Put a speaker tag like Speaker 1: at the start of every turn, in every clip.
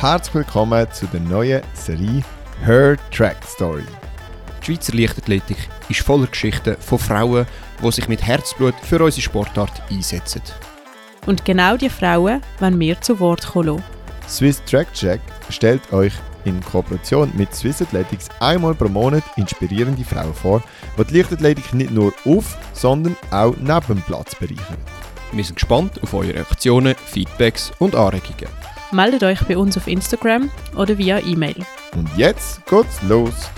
Speaker 1: Herzlich willkommen zu der neuen Serie Her Track Story.
Speaker 2: Die Schweizer Leichtathletik ist voller Geschichten von Frauen, die sich mit Herzblut für unsere Sportart einsetzen.
Speaker 3: Und genau die Frauen wollen wir zu Wort kommen.
Speaker 1: Swiss Track Check stellt euch in Kooperation mit Swiss Athletics einmal pro Monat inspirierende Frauen vor, die die Leichtathletik nicht nur auf, sondern auch neben dem Platz bereichern.
Speaker 2: Wir sind gespannt auf eure Reaktionen, Feedbacks und Anregungen.
Speaker 3: Meldet euch bei uns auf Instagram oder via E-Mail.
Speaker 1: Und jetzt geht's los!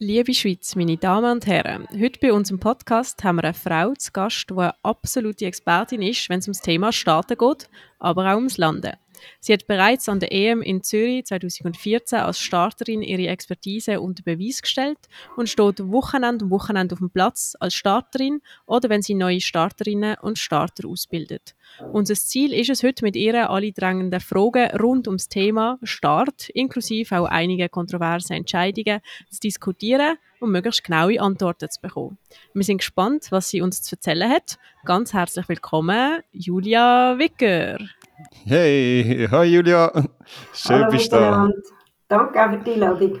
Speaker 3: Liebe Schweiz, meine Damen und Herren, heute bei unserem Podcast haben wir eine Frau zu Gast, die eine absolute Expertin ist, wenn es ums Thema Starten geht, aber auch ums Landen. Sie hat bereits an der EM in Zürich 2014 als Starterin ihre Expertise unter Beweis gestellt und steht Wochenende um Wochenende auf dem Platz als Starterin oder wenn sie neue Starterinnen und Starter ausbildet. Unser Ziel ist es heute mit ihr alle drängenden Fragen rund ums Thema Start, inklusive auch einige kontroverse Entscheidungen, zu diskutieren und möglichst genaue Antworten zu bekommen. Wir sind gespannt, was sie uns zu erzählen hat. Ganz herzlich willkommen, Julia Wicker.
Speaker 2: Hey, hi Julia. Schön
Speaker 4: Hallo
Speaker 2: bist du da.
Speaker 4: Danke auch für die Einladung.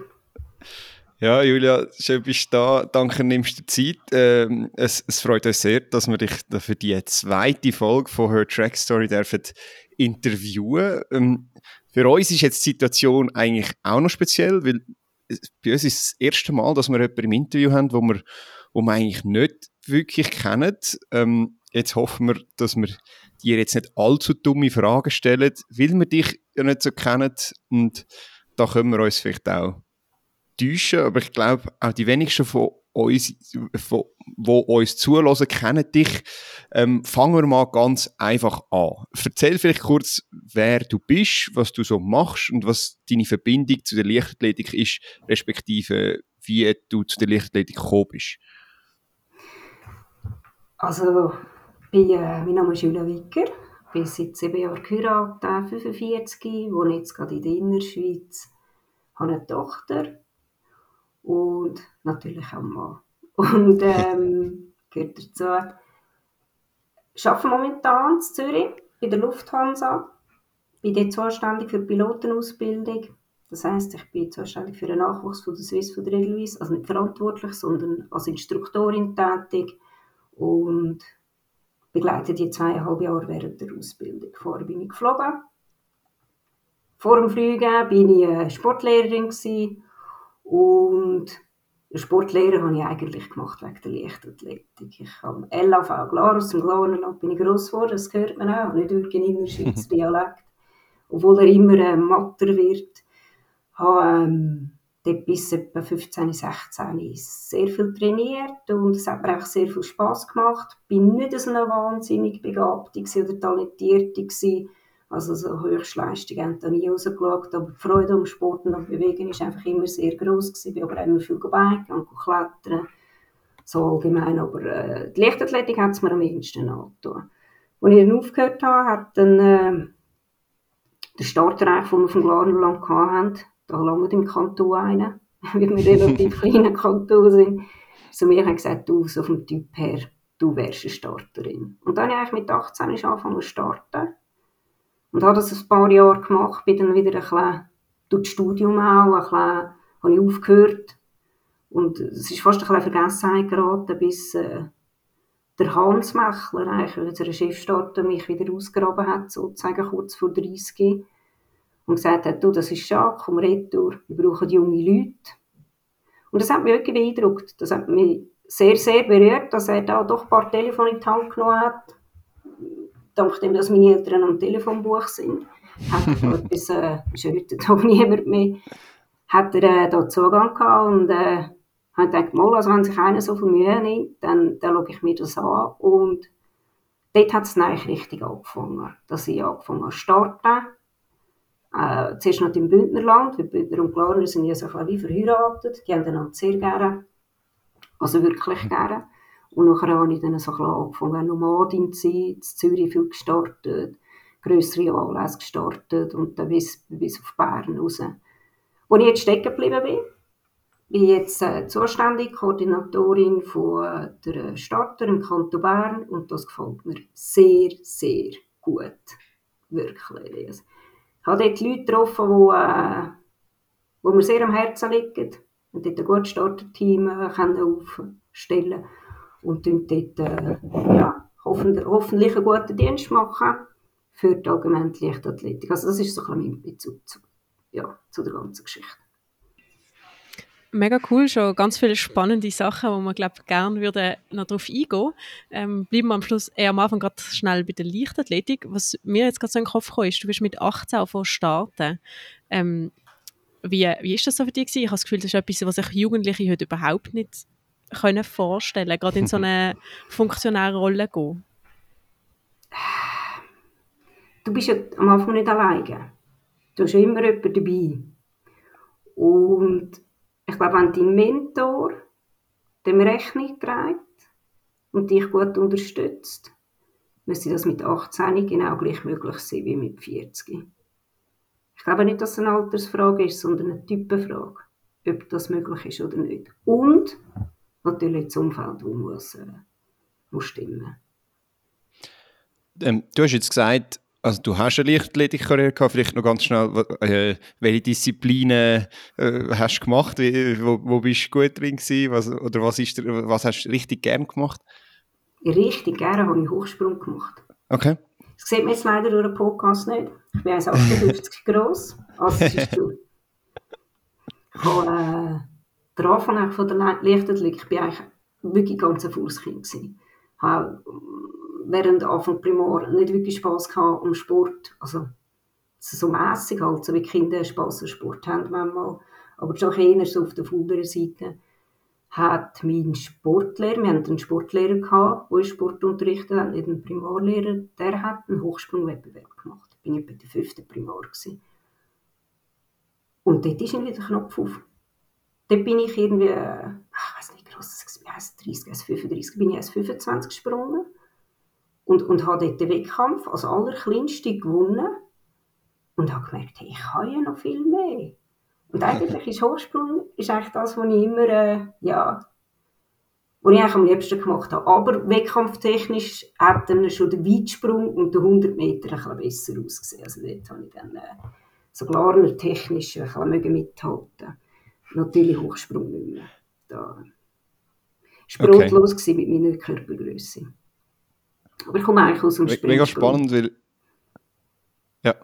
Speaker 2: Ja, Julia, schön bist du da. Danke, nimmst du Zeit. Ähm, es, es freut uns sehr, dass wir dich für die zweite Folge von Her Track Story dürfen interviewen. Ähm, für uns ist jetzt die Situation eigentlich auch noch speziell, weil bei uns ist das erste Mal, dass wir jemanden im Interview haben, wo wir, wo wir eigentlich nicht wirklich kennen. Ähm, jetzt hoffen wir, dass wir dir jetzt nicht allzu dumme Fragen stellen, weil wir dich ja nicht so kennen und da können wir uns vielleicht auch täuschen, aber ich glaube, auch die wenigsten von uns, wo uns zulassen, kennen dich. Ähm, fangen wir mal ganz einfach an. Erzähl vielleicht kurz, wer du bist, was du so machst und was deine Verbindung zu der Leichtathletik ist, respektive wie du zu der Leichtathletik gekommen bist.
Speaker 4: Also, bin, äh, mein Name ist Julia Wicker, bin seit sieben Jahren geheiratet, 45, wohne jetzt gerade in der Innerschweiz, habe eine Tochter. Und natürlich auch einen Mann. Und ähm, gehört dazu, ich arbeite momentan in Zürich bei der Lufthansa, bin dort zuständig für die Pilotenausbildung. Das heisst, ich bin zuständig für den Nachwuchs von der Swiss von der Edelweiss, also nicht verantwortlich, sondern als Instruktorin tätig. Und begleite die zweieinhalb Jahre während der Ausbildung. Vorher bin ich geflogen. Vor dem Fliegen bin ich Sportlehrerin gewesen. und Sportlehrer habe ich eigentlich gemacht wegen der Leichtathletik. Ich habe LAV, klar, aus dem Glarnerland bin ich gross geworden, das hört man auch, nicht wirklich in Innerschweiz Dialekt. Obwohl er immer äh, matter wird, habe ähm, dort bis etwa 15, 16 sehr viel trainiert und es hat mir auch sehr viel Spass gemacht. Ich war nicht so eine wahnsinnig begabte oder talentierte. Also so Höchstleistungen haben da nie rausgeschaut, aber die Freude am Sport und am Bewegen war einfach immer sehr gross. Ich bin aber auch immer viel gebiken und klettern, so allgemein. Aber äh, die Leichtathletik hat es mir am wenigsten angetan. Als ich dann aufgehört habe, hat dann äh, der Startreich, den wir vom Glarnerland hatten, da lange im Kanton einen, weil wir relativ kleiner Kanton sind, zu mir hat gesagt, du, so vom Typ her, du wärst eine Starterin. Und dann habe ich mit 18 angefangen zu starten. Und habe das ein paar Jahre gemacht, bin dann wieder ein bisschen durch das Studium auch, ein bisschen, habe ich aufgehört. Und es ist fast ein bisschen Vergessenheit geraten, bis äh, der Hans Mechler, eigentlich, unser Chefstarter, mich wieder ausgraben hat, sozusagen kurz vor 30 und gesagt hat, du, das ist schade, komm retour, wir brauchen junge Leute. Und das hat mich wirklich beeindruckt. Das hat mich sehr, sehr berührt, dass er da doch ein paar Telefone in die Hand genommen hat. Dank dem, dass meine Eltern am Telefonbuch sind, hat er etwas, äh, ist heute doch niemand mehr, hat er äh, da Zugang gehabt und äh, hat gedacht, mal, also wenn sich einer so viel Mühe nimmt, dann, dann schaue ich mir das an. Und dort hat es eigentlich richtig angefangen, dass ich angefangen habe zu starten äh, zuerst noch im Bündnerland, weil Bündner und Glarner sind ja so wie verheiratet, die haben einander sehr gerne, also wirklich gerne. Und nachher habe ich dann so ein angefangen, Nomadin zu sein, in Zürich viel gestartet, grössere Anlässe gestartet und dann bis, bis auf Bern raus. Wo ich jetzt stecken geblieben bin, bin jetzt äh, zuständig Koordinatorin von äh, der Starter im Kanton Bern und das gefällt mir sehr, sehr gut. Wirklich. Habe dort Leute getroffen, die, äh, die mir sehr am Herzen liegen und dort ein gutes Starterteam äh, aufstellen und dort äh, ja, hoffentlich, hoffentlich einen guten Dienst machen für die allgemeine Leichtathletik. Also das ist so ein bisschen mein Bezug zu, ja, zu der ganzen Geschichte.
Speaker 3: Mega cool, schon ganz viele spannende Sachen, wo man glaube gerne würde noch darauf eingehen. Ähm, bleiben wir am Schluss eher am Anfang gerade schnell bei der Leichtathletik. Was mir jetzt gerade so in den Kopf gekommen ist, du bist mit 18 von starten. Ähm, wie, wie ist das so für dich gewesen? Ich habe das Gefühl, das ist etwas, was sich Jugendliche heute überhaupt nicht können vorstellen, gerade in so eine funktionäre Rolle gehen.
Speaker 4: Du bist ja am Anfang nicht alleine. Du hast immer jemanden dabei. Und ich glaube, wenn dein Mentor dem Rechnung trägt und dich gut unterstützt, müsste das mit 18 genau gleich möglich sein wie mit 40. Ich glaube nicht, dass es eine Altersfrage ist, sondern eine Typenfrage, ob das möglich ist oder nicht. Und natürlich das Umfeld, das muss, äh, muss stimmen.
Speaker 2: Ähm, du hast jetzt gesagt, also du hast eine Leichtathletikkarriere gehabt, vielleicht noch ganz schnell, äh, welche Disziplinen äh, hast du gemacht, Wie, wo, wo bist du gut drin gewesen, was, oder was, ist, was hast du richtig gern gemacht?
Speaker 4: Richtig gerne habe ich Hochsprung gemacht.
Speaker 2: Okay.
Speaker 4: Das sieht man jetzt leider durch den Podcast nicht. Ich bin 1,58 groß, also es ist zu. Ich habe äh, den Anfang von der Leichtathletik, ich bin eigentlich wirklich ganz ein Fußkind gewesen. Ich habe während Anfang Primar nicht wirklich Spass gehabt am Sport. Also so mässig halt, so wie Kinder Spass am Sport haben manchmal. Aber schon eher so auf der fauleren Seite hat mein Sportlehrer, wir hatten einen Sportlehrer der Sport unterrichtet hat, nicht einen Primarlehrer, der hat einen Hochsprungwettbewerb gemacht. Ich war etwa der fünfte Primar. Gewesen. Und dort ist irgendwie der Knopf auf. Dort bin ich irgendwie, äh, ich weiß nicht, gross, 30, 35, bin ich als 25 gesprungen und, und habe dort den Wettkampf als allerkleinste gewonnen und habe gemerkt, hey, ich kann ja noch viel mehr. Und eigentlich ist Hochsprung ist eigentlich das, was ich immer, äh, ja, was ich eigentlich am liebsten gemacht habe. Aber wettkampftechnisch hat dann schon der Weitsprung und der 100 Meter ein bisschen besser ausgesehen. Also dort habe ich dann äh, so klar technisch ein bisschen mithalten Natürlich Hochsprung nicht mehr. Da sprunglos okay. mit meiner Körpergröße. Aber ich komme eigentlich aus dem Spiel.
Speaker 2: Mega spannend, weil, ja,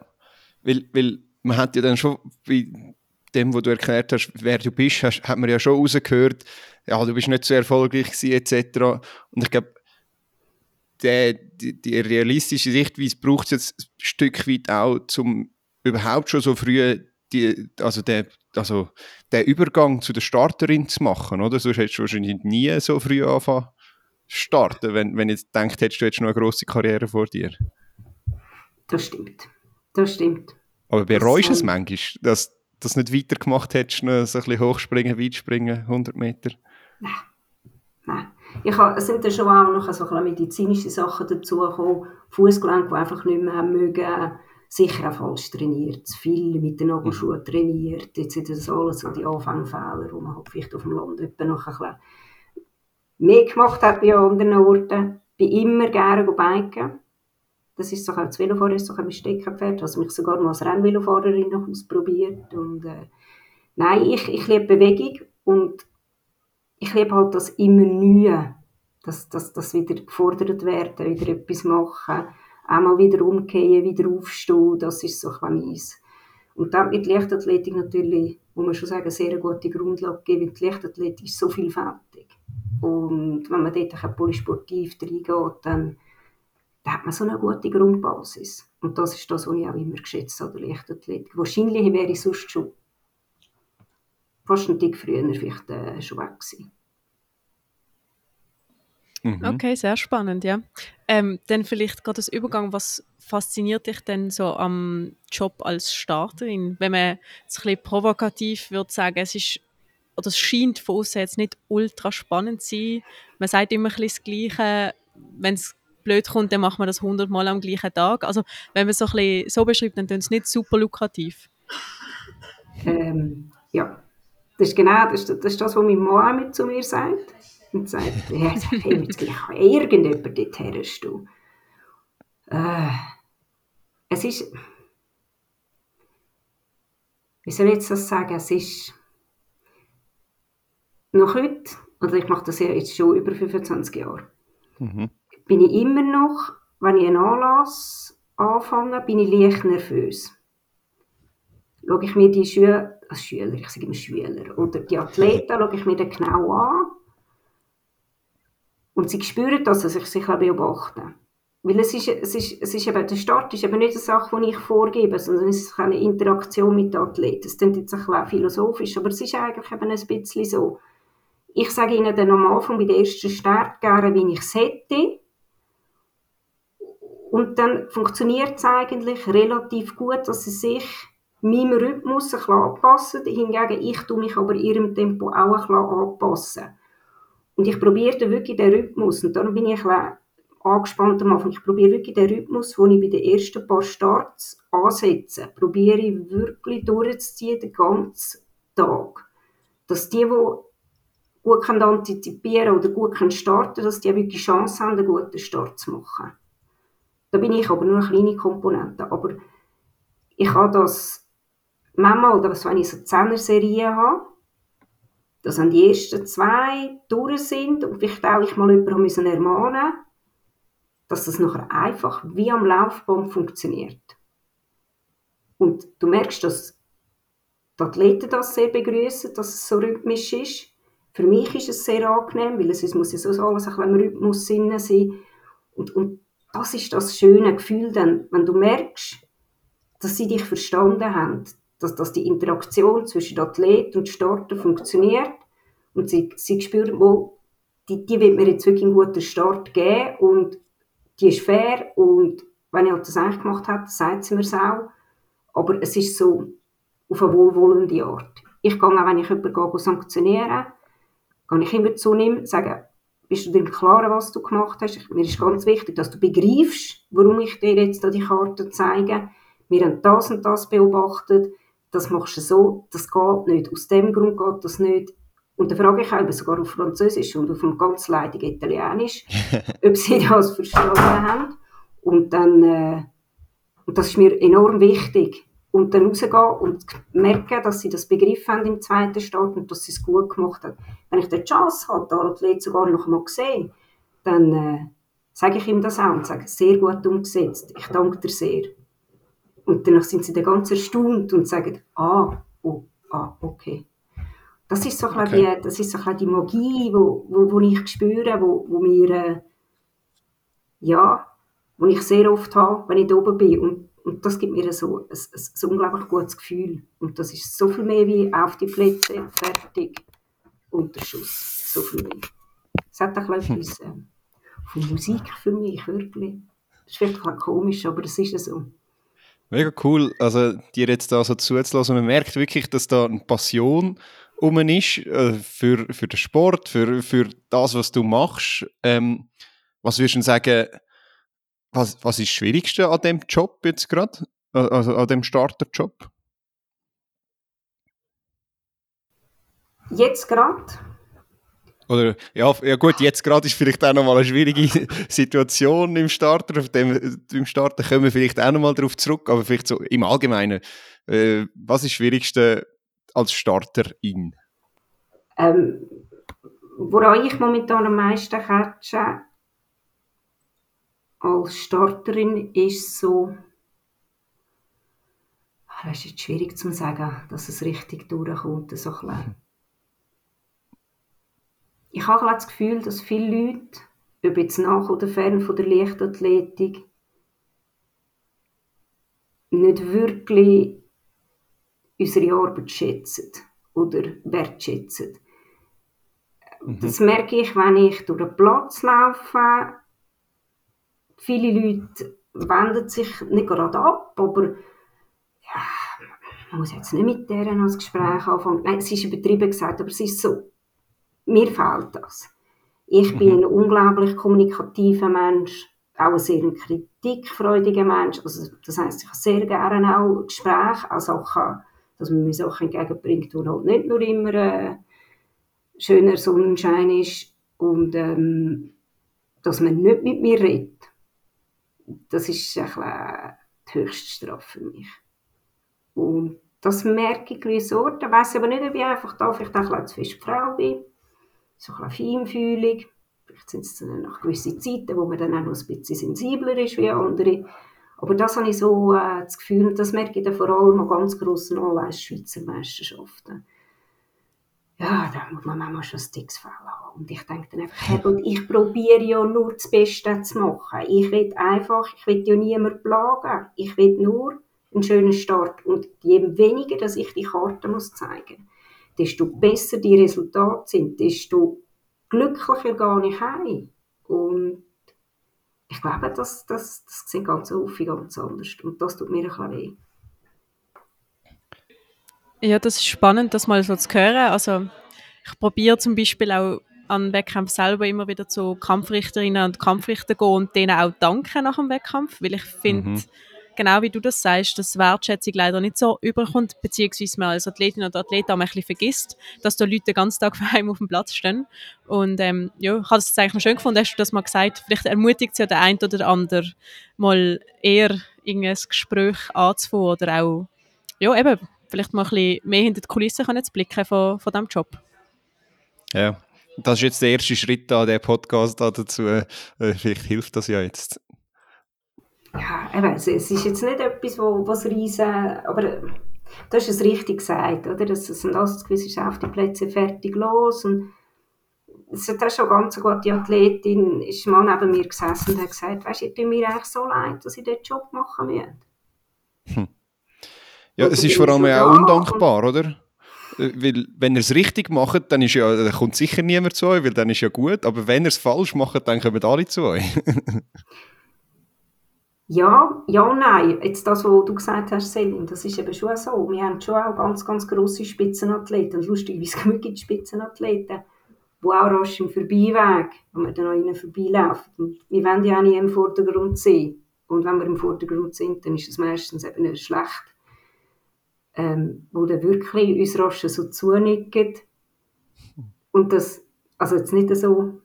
Speaker 2: weil, weil man hat ja dann schon bei dem, was du erklärt hast, wer du bist, hast, hat man ja schon rausgehört, ja, du bist nicht so erfolgreich gewesen, etc. Und ich glaube, die, die realistische Sichtweise braucht es jetzt ein Stück weit auch, um überhaupt schon so früh die, also der, also der Übergang zu der Starterin zu machen, oder? Sonst hättest du wahrscheinlich nie so früh anfangen starten, wenn, wenn du jetzt denkst, hättest du jetzt noch eine grosse Karriere vor dir.
Speaker 4: Das stimmt. Das stimmt.
Speaker 2: Aber bereust du es manchmal, dass du das nicht weitergemacht hättest, noch so ein bisschen hochspringen, weitspringen, 100 Meter?
Speaker 4: Nein. Nein. Ich es sind dann schon auch noch so ein medizinische Sachen dazugekommen, Fußgelenke, die einfach nicht mehr haben mögen, sicher auch falsch trainiert, zu viel mit den Nagelschuhen mhm. trainiert, jetzt sind das alles so die Anfangfehler, die man halt vielleicht auf dem Land noch ein bisschen mehr gemacht hat bei anderen Orten. Ich bin immer gerne biken. Das ist so auch das Velofahren ist so ein Steckenpferd. Also mich sogar mal als Rennvelofahrerin noch ausprobiert. Und, äh, nein, ich, ich liebe Bewegung und ich liebe halt das immer Neue. Dass, dass, dass wieder gefordert werden, wieder etwas machen, einmal wieder umkehren, wieder aufstehen, das ist so ein meins. Und dann mit Leichtathletik natürlich, muss man schon sagen, eine sehr gute Grundlage geben, die Leichtathletik ist so vielfältig. Und wenn man dort polysportiv reingeht, dann, dann hat man so eine gute Grundbasis. Und das ist das, was ich auch immer geschätzt habe, der Leichtathletik. Wahrscheinlich wäre ich sonst schon fast ein Tick früher vielleicht äh, schon weg gewesen.
Speaker 3: Mhm. Okay, sehr spannend, ja. Ähm, dann vielleicht gerade das Übergang, was fasziniert dich denn so am Job als Starterin? Wenn man es ein bisschen provokativ würde sagen, es ist oder es scheint von außen jetzt nicht ultra spannend zu sein. Man sagt immer ein bisschen das Gleiche, wenn es blöd kommt, dann macht man das hundertmal am gleichen Tag. Also wenn man es so, ein bisschen so beschreibt, dann ist es nicht super lukrativ.
Speaker 4: Ähm, ja, Das ist genau das, das, ist das was mein Mann immer zu mir sagt. Und sagt, ja, hey, jetzt kann irgendjemand dort herrst du. Äh, es ist, wie soll ich jetzt das sagen, es ist noch heute, oder ich mache das ja jetzt schon über 25 Jahre, mhm. bin ich immer noch, wenn ich einen Anlass anfange, bin ich leicht nervös. Schaue ich mir die Schüler, als Schüler, ich sage immer Schüler, oder die Athleten, schaue ich mir dann genau an und sie spüren das, dass ich sie beobachten weil es ist, es ist, es ist eben, der Start ist eben nicht eine Sache, die ich vorgebe, sondern es ist eine Interaktion mit den Athleten. Es klingt jetzt ein bisschen philosophisch, aber es ist eigentlich eben ein bisschen so. Ich sage ihnen dann am Anfang bei der ersten Start gerne, wie ich es hätte. Und dann funktioniert es eigentlich relativ gut, dass sie sich meinem Rhythmus ein bisschen anpassen. Hingegen, ich tue mich aber ihrem Tempo auch ein bisschen anpassen. Und ich probiere dann wirklich den Rhythmus. Und dann bin ich ein angespannt am Anfang. Ich probiere wirklich den Rhythmus, den ich bei den ersten paar Starts ansetze, probiere ich wirklich durchzuziehen den ganzen Tag. Dass die, die gut antizipieren oder gut starten dass die wirklich Chance haben, einen guten Start zu machen. Da bin ich aber nur eine kleine Komponente. Aber ich habe das manchmal, oder wenn ich so 10 Serien habe, dass an die ersten zwei durch sind und vielleicht auch ich mal jemanden ermahnen dass das nachher einfach wie am Laufband funktioniert. Und du merkst, dass die Athleten das sehr begrüßen, dass es so rhythmisch ist. Für mich ist es sehr angenehm, weil es muss ja so alles ein bisschen im Rhythmus sein. Und, und das ist das schöne Gefühl dann, wenn du merkst, dass sie dich verstanden haben, dass, dass die Interaktion zwischen Athlet und Starter funktioniert und sie, sie spüren, wo die, die wird mir jetzt wirklich einen guten Start geben und die ist fair und wenn ich halt das eigentlich gemacht habe, sagt sie mir es auch. Aber es ist so auf eine wohlwollende Art. Ich gehe auch, wenn ich jemanden sanktionieren gehe ich immer zu ihm sage, bist du dir im Klaren, was du gemacht hast? Mir ist ganz wichtig, dass du begreifst, warum ich dir jetzt die Karte zeige. Wir haben das und das beobachtet. Das machst du so, das geht nicht. Aus dem Grund geht das nicht. Und dann frage ich auch sogar auf Französisch und auf einem ganz leidigen Italienisch, ob sie das verstanden haben. Und dann, äh, und das ist mir enorm wichtig. Und dann rausgehen und merken, dass sie das begriffen haben im zweiten Start und dass sie es gut gemacht haben. Wenn ich die Chance habe, den Athlet sogar noch mal gesehen, dann äh, sage ich ihm das auch und sage, sehr gut umgesetzt, ich danke dir sehr. Und danach sind sie dann ganz erstaunt und sagen, ah, oh, ah, okay. Das ist so ein okay. die, das ist so die Magie, wo, wo, wo ich spüre, wo, wo mir, äh, ja, wo ich sehr oft habe, wenn ich da oben bin. Und, und das gibt mir so ein, ein, ein unglaublich gutes Gefühl. Und das ist so viel mehr wie auf die Plätze, fertig, Unterschuss. So viel mehr. Es hat auch etwas äh, von Musik für mich, wirklich. Das ist vielleicht komisch, aber es ist so.
Speaker 2: Mega cool, also dir jetzt da so zuzulassen. Man merkt wirklich, dass da eine Passion um ist äh, für, für den Sport, für, für das, was du machst. Ähm, was würdest du sagen, was, was ist das Schwierigste an dem Job jetzt gerade? Also an dem Starterjob?
Speaker 4: Jetzt gerade?
Speaker 2: Oder, ja, ja gut, jetzt gerade ist vielleicht auch nochmal eine schwierige Situation im Starter. Auf dem, Im Starter kommen wir vielleicht auch nochmal darauf zurück, aber vielleicht so im Allgemeinen. Äh, was ist das Schwierigste als Starterin?
Speaker 4: Ähm, woran ich momentan am meisten catche als Starterin ist so, ah, das ist jetzt schwierig zu sagen, dass es richtig durchkommt. So ich habe das Gefühl, dass viele Leute, ob jetzt nach oder fern von der Leichtathletik, nicht wirklich unsere Arbeit schätzen oder wertschätzen. Mhm. Das merke ich, wenn ich durch den Platz laufe. Viele Leute wenden sich nicht gerade ab, aber ja, man muss jetzt nicht mit deren als Gespräch anfangen. Nein, es ist übertrieben gesagt, aber es ist so, mir fehlt das. Ich mhm. bin ein unglaublich kommunikativer Mensch, auch ein sehr kritikfreudiger Mensch. Also, das heisst, ich habe sehr gerne auch Gespräche, auch Sachen dass man mir Sachen entgegenbringt, wo halt nicht nur immer äh, schöner Sonnenschein ist und ähm, dass man nicht mit mir redet. Das ist ein die höchste Strafe für mich. Und das merke ich gewisse Orte. Ich weiss aber nicht, ob ich einfach da vielleicht auch ein zu fest Frau bin. So ein feinfühlig. Vielleicht sind es dann nach gewissen Zeiten, wo man dann auch noch ein bisschen sensibler ist wie andere. Aber das habe ich so äh, das Gefühl, und das merke ich dann vor allem an ganz grossen Anlässen, Schweizer Meisterschaften. Ja, da muss man manchmal schon ein dickes Fell haben. Und ich denke dann einfach, hey, ich probiere ja nur das Beste zu machen. Ich will einfach, ich will ja niemanden plagen. Ich will nur einen schönen Start. Und je weniger, dass ich die Karte muss zeigen desto besser die Resultate sind, desto glücklicher gehe ich heim. Und ich glaube, das, das, das sieht ganz häufig ganz anders. Und das tut mir ein bisschen weh.
Speaker 3: Ja, das ist spannend, das mal so zu hören. Also ich probiere zum Beispiel auch an Wettkämpfen selber immer wieder zu Kampfrichterinnen und Kampfrichter gehen und denen auch danken nach dem Wettkampf, weil ich finde, mhm genau wie du das sagst, dass Wertschätzung leider nicht so überkommt, beziehungsweise man als Athletin oder Athlet auch ein bisschen vergisst, dass da Leute den ganzen Tag vor auf dem Platz stehen. Und ähm, ja, ich habe es eigentlich noch schön gefunden, hast du das mal gesagt, vielleicht ermutigt es ja der eine oder der andere, mal eher irgendein Gespräch anzufangen oder auch, ja eben, vielleicht mal ein bisschen mehr hinter die Kulissen zu blicken von, von diesem Job.
Speaker 2: Ja, das ist jetzt der erste Schritt an der Podcast dazu. Äh, vielleicht hilft das ja jetzt
Speaker 4: ja, eben, es, es ist jetzt nicht etwas, wo, was riesen, aber du hast es richtig gesagt, oder? Das sind alles gewisse Schäfteplätze fertig los und es hat auch schon ganz eine gute Athletin, ist mal neben mir gesessen und hat gesagt, weißt du, ich tue mir eigentlich so leid, dass ich diesen Job machen muss.
Speaker 2: Hm. Ja, es ist vor allem auch undankbar, oder? Weil, wenn ihr es richtig macht, dann, ist ja, dann kommt sicher niemand zu euch, weil dann ist ja gut. Aber wenn ihr es falsch macht, dann kommen alle zu euch.
Speaker 4: Ja, ja nein. Jetzt das, was du gesagt hast, Selin, das ist eben schon so. Wir haben schon auch ganz, ganz grosse Spitzenathleten. Und lustigerweise gibt es Spitzenathleten, die auch rasch im Vorbeiweg, wenn wir dann an ihnen vorbeilaufen. Wir wollen ja auch nie im Vordergrund sehen. Und wenn wir im Vordergrund sind, dann ist es meistens eben schlecht. Ähm, wo dann wirklich uns rasch so zunicken. Und das, also jetzt nicht so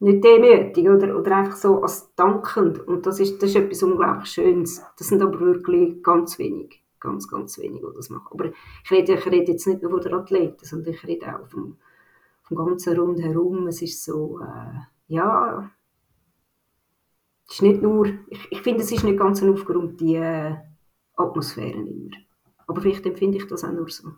Speaker 4: nicht demütig oder, oder einfach so als dankend. Und das ist, das ist etwas unglaublich Schönes. Das sind aber wirklich ganz wenig, ganz, ganz wenig, die das machen. Aber ich rede, ich rede jetzt nicht nur von den Athleten, sondern ich rede auch vom, vom ganzen Rundherum. Es ist so, äh, ja, es ist nicht nur, ich, ich finde, es ist nicht ganz eine aufgeräumte äh, Atmosphäre immer. Aber vielleicht empfinde ich das auch nur so.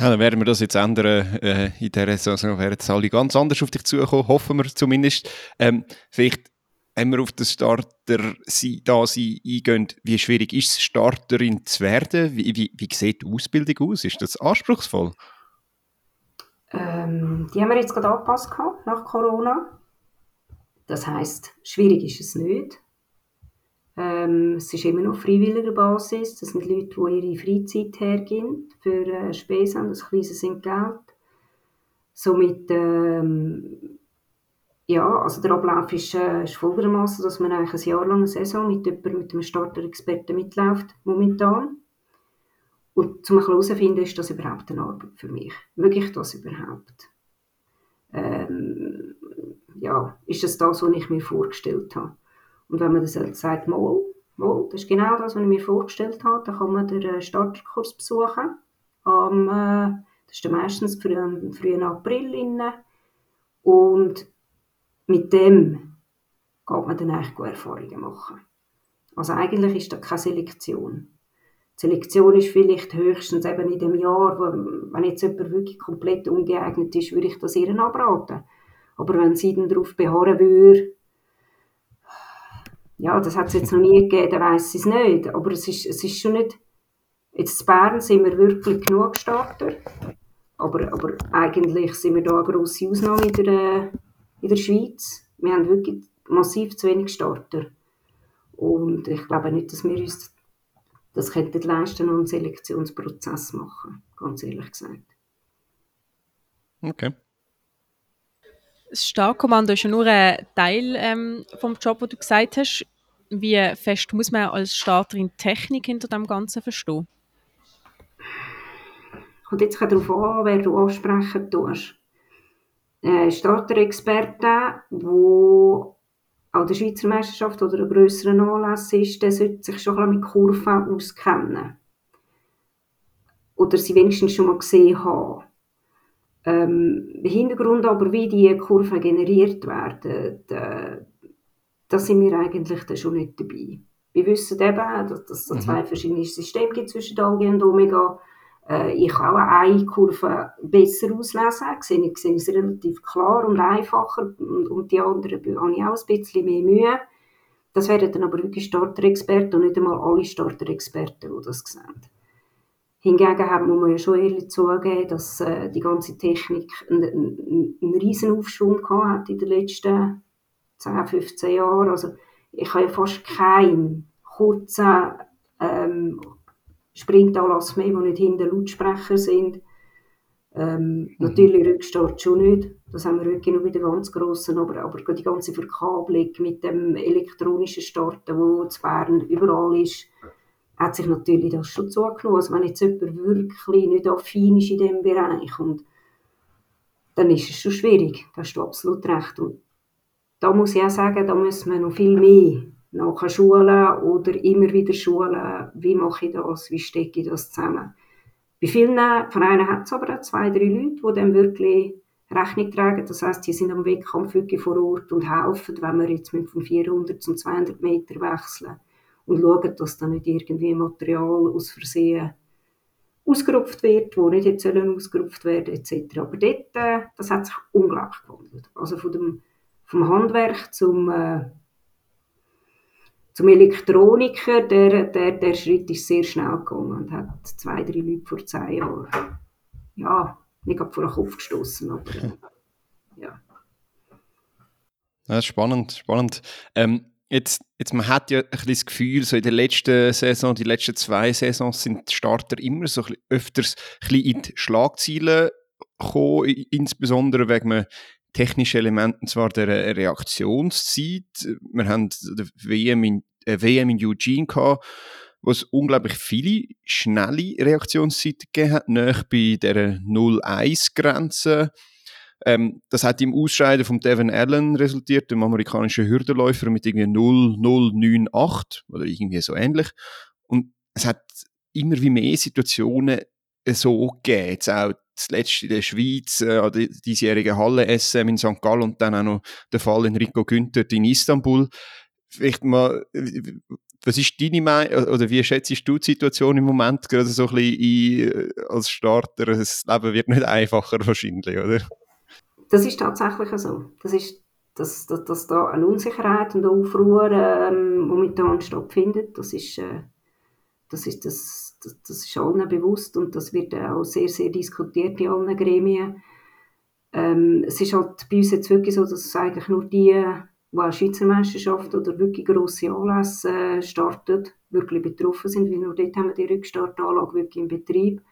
Speaker 2: Ja, dann werden wir das jetzt ändern. Äh, in dieser Saison werden jetzt alle ganz anders auf dich zukommen, hoffen wir zumindest. Ähm, vielleicht, wenn wir auf das Starter da sein eingehen, wie schwierig ist es, Starterin zu werden? Wie, wie, wie sieht die Ausbildung aus? Ist das anspruchsvoll?
Speaker 4: Ähm, die haben wir jetzt gerade angepasst nach Corona. Das heisst, schwierig ist es nicht. Ähm, es ist immer noch auf freiwilliger Basis. Das sind Leute, die ihre Freizeit hergeben für äh, Spesen, das kleines Entgelt. Somit, ähm, ja, also der Ablauf ist, äh, ist folgendermaßen, dass man eigentlich ein Jahr lang eine Saison mit, jemandem, mit einem Starter-Experten mitläuft, momentan. Und zum herauszufinden, ist das überhaupt eine Arbeit für mich? Wirklich das überhaupt? Ähm, ja, ist das das, was ich mir vorgestellt habe? Und wenn man das sagt, mal, mal, das ist genau das, was ich mir vorgestellt habe, dann kann man den äh, Starterkurs besuchen. Am, äh, das ist dann meistens für den frühen April. Und mit dem geht man dann eigentlich gute Erfahrungen machen. Also eigentlich ist das keine Selektion. Die Selektion ist vielleicht höchstens eben in dem Jahr, wo, wenn jetzt jemand wirklich komplett ungeeignet ist, würde ich das ihr abraten. Aber wenn sie dann darauf beharren würde, ja, das hat es jetzt noch nie gegeben, dann weiss ich es nicht. Aber es ist, es ist schon nicht, jetzt in Bern sind wir wirklich genug Starter, aber, aber eigentlich sind wir da eine grosse Ausnahme in der, in der Schweiz. Wir haben wirklich massiv zu wenig Starter. Und ich glaube nicht, dass wir uns das könnten leisten und einen Selektionsprozess machen, ganz ehrlich gesagt.
Speaker 2: Okay.
Speaker 3: Das Starkommando ist ja nur ein Teil ähm, vom Job, den du gesagt hast. wie fest muss man als Starterin Technik hinter dem Ganzen verstehen?
Speaker 4: Und jetzt kommt darauf an, wer du ansprechen tust. Äh, Starter-Experte, der an der Schweizer Meisterschaft oder einer grösseren Anlass ist, der sollte sich schon mit Kurven auskennen. Oder sie wenigstens schon mal gesehen haben. Ähm, Hintergrund aber, wie die Kurven generiert werden, da, da sind wir eigentlich dann schon nicht dabei. Wir wissen eben, dass es mhm. zwei verschiedene Systeme gibt zwischen Alge und Omega. Äh, ich kann auch eine Kurve besser auslesen, sehe ich sehe es relativ klar und einfacher und, und die anderen habe ich auch ein bisschen mehr Mühe. Das wären dann aber wirklich Starter-Experten und nicht einmal alle Starter-Experten, die das sehen. Hingegen hat man ja schon ehrlich zugeben, dass äh, die ganze Technik einen, einen, riesen Aufschwung hat in den letzten 10, 15 Jahren. Also ich habe ja fast keinen kurzen ähm, Sprintanlass mehr, wo nicht hinter Lautsprecher sind. Ähm, mhm. Natürlich Rückstart schon nicht, das haben wir wirklich nur bei den ganz grossen, aber, aber die ganze Verkabelung mit dem elektronischen Starten, wo zu Bern überall ist, hat sich natürlich das schon zugenommen. Also wenn jetzt jemand wirklich nicht affin ist in diesem Bereich, und dann ist es schon schwierig, da hast du absolut recht. Und da muss ich auch sagen, da müssen wir noch viel mehr nachher schulen oder immer wieder schulen, wie mache ich das, wie stecke ich das zusammen. Bei vielen Vereinen hat es aber auch zwei, drei Leute, die dann wirklich Rechnung tragen. Das heißt, die sind am Wettkampf wirklich vor Ort und helfen, wenn wir jetzt mit von 400 zum 200 Meter wechseln und schauen, dass da nicht irgendwie Material aus Versehen ausgerupft wird, wo nicht jetzt sollen ausgerupft werden etc. Aber dort, äh, das hat sich unglaublich gewandelt. Also von dem, vom Handwerk zum äh, zum Elektroniker, der, der, der Schritt ist sehr schnell gegangen und hat zwei, drei Leute vor zehn Jahren, ja, nicht vor den Kopf gestoßen, aber äh, ja.
Speaker 2: Ja, spannend, spannend. Ähm, jetzt, jetzt, man hat ja ein bisschen das Gefühl, so in der letzten Saison, die letzten zwei Saisons sind die Starter immer so ein öfters ein bisschen in die Schlagzeilen gekommen, insbesondere wegen technischen Elementen zwar der Reaktionszeit. Wir haben die WM in eine WM in Eugene gehabt, wo es unglaublich viele schnelle Reaktionszeiten gegeben hat, nach bei der 0-1-Grenze. Ähm, das hat im Ausscheiden von Devon Allen resultiert, dem amerikanischen Hürdenläufer mit irgendwie 0-0-9-8 oder irgendwie so ähnlich. Und es hat immer wie mehr Situationen so gegeben. Jetzt auch zuletzt in der Schweiz, äh, die diesjährige Halle-SM in St. Gallen und dann auch noch der Fall Enrico Günther in Istanbul vielleicht mal, was ist deine Meinung, oder wie schätzt du die Situation im Moment gerade so ein bisschen ein, äh, als Starter? Das Leben wird nicht einfacher wahrscheinlich, oder?
Speaker 4: Das ist tatsächlich so. Das ist, dass, dass, dass da eine Unsicherheit und Aufruhr ähm, momentan stattfindet, das ist, äh, das, ist, das, das, das ist allen bewusst und das wird auch sehr, sehr diskutiert in allen Gremien. Ähm, es ist halt bei uns jetzt wirklich so, dass eigentlich nur die die an Schweizer Meisterschaft oder wirklich grosse Anlässe äh, starten, wirklich betroffen sind, weil nur dort haben wir die Rückstartanlage wirklich in Betrieb.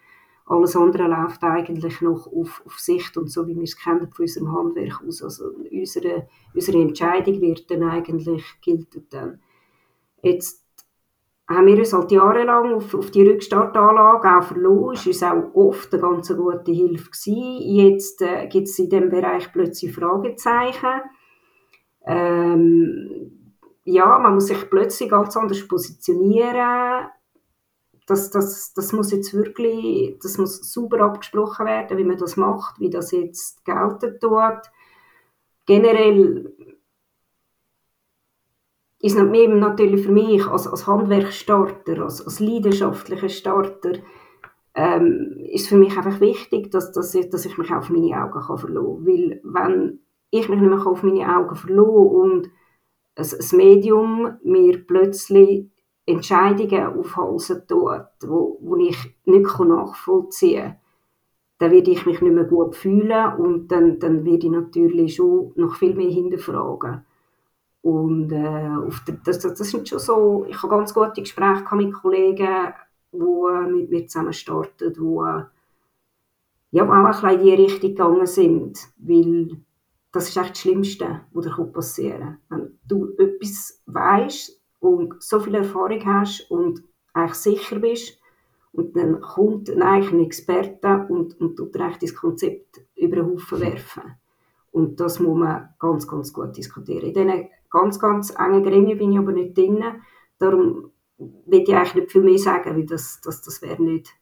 Speaker 4: Alles andere läuft eigentlich noch auf, auf Sicht und so, wie wir es kennen von unserem Handwerk aus. Also unsere, unsere Entscheidung wird dann eigentlich, gilt dann. Jetzt haben wir uns halt jahrelang auf, auf die Rückstartanlage auch verloren. Es uns auch oft eine ganz gute Hilfe. Gewesen. Jetzt äh, gibt es in diesem Bereich plötzlich Fragezeichen ähm, ja, man muss sich plötzlich ganz anders positionieren. Das, das, das muss jetzt wirklich, das muss super abgesprochen werden, wie man das macht, wie das jetzt gelten tut. Generell ist natürlich für mich als, als Handwerksstarter, als, als leidenschaftlicher Starter, ähm, ist für mich einfach wichtig, dass, dass, ich, dass ich mich auf meine Augen kann verlassen kann. Weil wenn ich mich nicht mehr auf meine Augen verlor und ein Medium mir plötzlich Entscheidungen aufhalsen tut, wo, wo ich nicht nachvollziehen kann, dann werde ich mich nicht mehr gut fühlen und dann, dann werde ich natürlich schon noch viel mehr hinterfragen. Und äh, der, das, das sind schon so, ich habe ganz gute Gespräche mit Kollegen, die äh, mit mir zusammen starten, die äh, ja, auch ein bisschen in die Richtung gegangen sind, weil das ist echt das Schlimmste, was dir passieren kann. Wenn du etwas weißt, und so viel Erfahrung hast und eigentlich sicher bist, und dann kommt eigentlich ein Experte und, und tut dir das Konzept über den Haufen werfen. Und das muss man ganz, ganz gut diskutieren. In diesen ganz, ganz engen Gremien bin ich aber nicht drin. Darum will ich eigentlich nicht viel mehr sagen, weil das, das, das wäre nicht,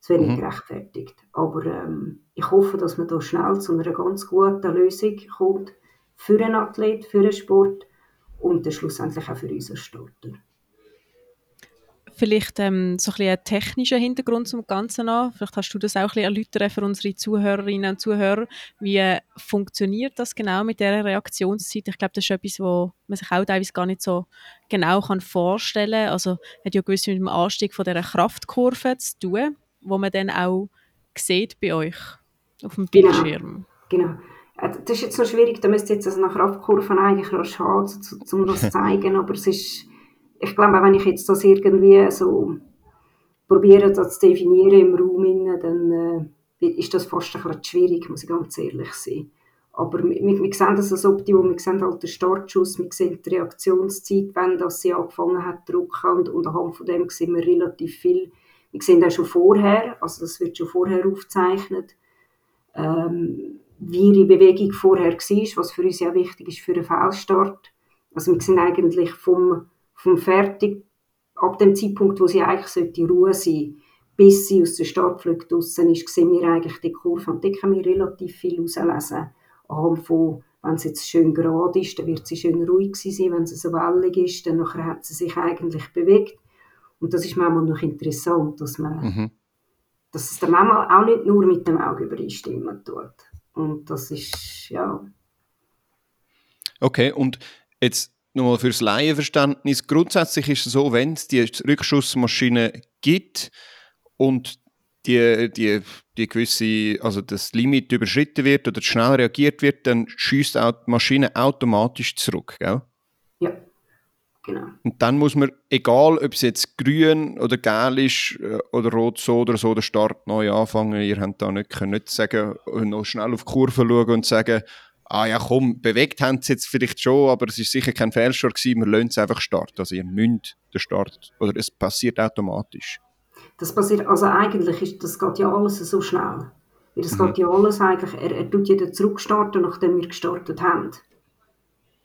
Speaker 4: das wär nicht mhm. gerechtfertigt. Aber ähm, ich hoffe, dass man da schnell zu einer ganz guten Lösung kommt für einen Athlet, für einen Sport und dann schlussendlich auch für unseren Starter.
Speaker 3: Vielleicht ähm, so ein bisschen einen technischen Hintergrund zum Ganzen an. Vielleicht hast du das auch ein bisschen erläutern für unsere Zuhörerinnen und Zuhörer. Wie funktioniert das genau mit dieser Reaktionszeit? Ich glaube, das ist etwas, wo man sich auch teilweise gar nicht so genau kann vorstellen kann. Also hat ja gewiss mit dem Anstieg von dieser Kraftkurve zu tun, wo man dann auch sieht bei euch auf dem genau. Bildschirm.
Speaker 4: Genau. genau. Das ist jetzt noch schwierig, da müsste jetzt also nach Kraftkurven eigentlich noch schauen, um das zu zeigen, aber es ist ich glaube, wenn ich jetzt das irgendwie so probiere, das zu definieren im Raum, dann äh, ist das fast ein bisschen schwierig, muss ich ganz ehrlich sein. Aber wir, wir sehen das als Optimum, wir sehen halt den Startschuss, wir sehen die Reaktionszeit, wenn das sie angefangen hat zu drucken und, und anhand von dem sehen wir relativ viel. Wir sehen das schon vorher, also das wird schon vorher aufgezeichnet, ähm, wie ihre Bewegung vorher war, was für uns ja wichtig ist für einen Fehlstart. Also wir sehen eigentlich vom vom Fertig, ab dem Zeitpunkt, wo sie eigentlich sollte Ruhe sein bis sie aus der Startflug draussen ist, sehen wir eigentlich die Kurve und da können wir relativ viel herauslesen. Anhand von, wenn es jetzt schön gerade ist, dann wird sie schön ruhig sein, wenn es so wellig ist, dann nachher hat sie sich eigentlich bewegt. Und das ist manchmal noch interessant, dass man, mhm. dass es dann manchmal auch nicht nur mit dem Auge übereinstimmen tut. Und das ist, ja.
Speaker 2: Okay, und jetzt nochmal fürs Laienverständnis. Grundsätzlich ist es so, wenn es die Rückschussmaschine gibt und die, die, die gewisse, also das Limit überschritten wird oder schnell reagiert wird, dann schießt auch die Maschine automatisch zurück, gell?
Speaker 4: Ja, genau.
Speaker 2: Und dann muss man, egal ob es jetzt grün oder gelb ist äh, oder rot so oder so, der Start neu anfangen. Ihr habt da nicht, könnt nicht sagen, noch schnell auf die Kurve schauen und sagen, ah ja komm, bewegt haben sie jetzt vielleicht schon, aber es ist sicher kein Fehlstart gewesen, wir lassen es einfach starten. Also ihr müsst den Start, oder es passiert automatisch.
Speaker 4: Das passiert, also eigentlich ist, das geht ja alles so schnell. Weil das mhm. geht ja alles eigentlich, er, er tut ja zurückstarten, nachdem wir gestartet haben.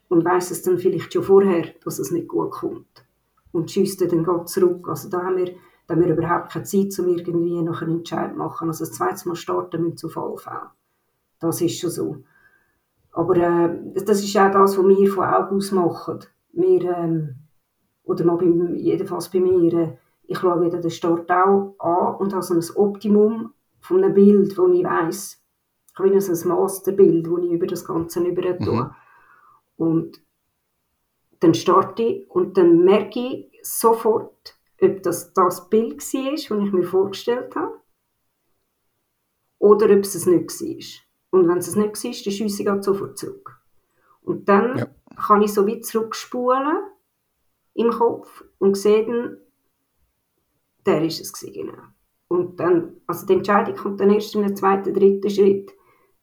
Speaker 4: Und weiss es dann vielleicht schon vorher, dass es nicht gut kommt. Und schießt dann geht zurück. Also da haben wir, da haben wir überhaupt keine Zeit, um irgendwie noch einen Entscheid zu machen. Also das zweite Mal starten müssen zu Fallfällen. Das ist schon so. Aber äh, das ist auch das, was wir von Augen aus machen. Wir, ähm, oder mal bei, jedenfalls bei mir, äh, ich schaue wieder den Start auch an und habe so ein Optimum von einem Bild, wo ich weiss, ich habe so ein Masterbild, das ich über das Ganze über tue. Mhm. Und dann starte ich und dann merke ich sofort, ob das das Bild war, das ich mir vorgestellt habe, oder ob es es nicht war. Und wenn es nicht war, dann schiesse ich sofort zurück. Und dann ja. kann ich so weit zurückspulen im Kopf und sehe dann, der ist es gewesen, genau. Und dann, also die Entscheidung kommt dann erst in im zweiten, dritten Schritt.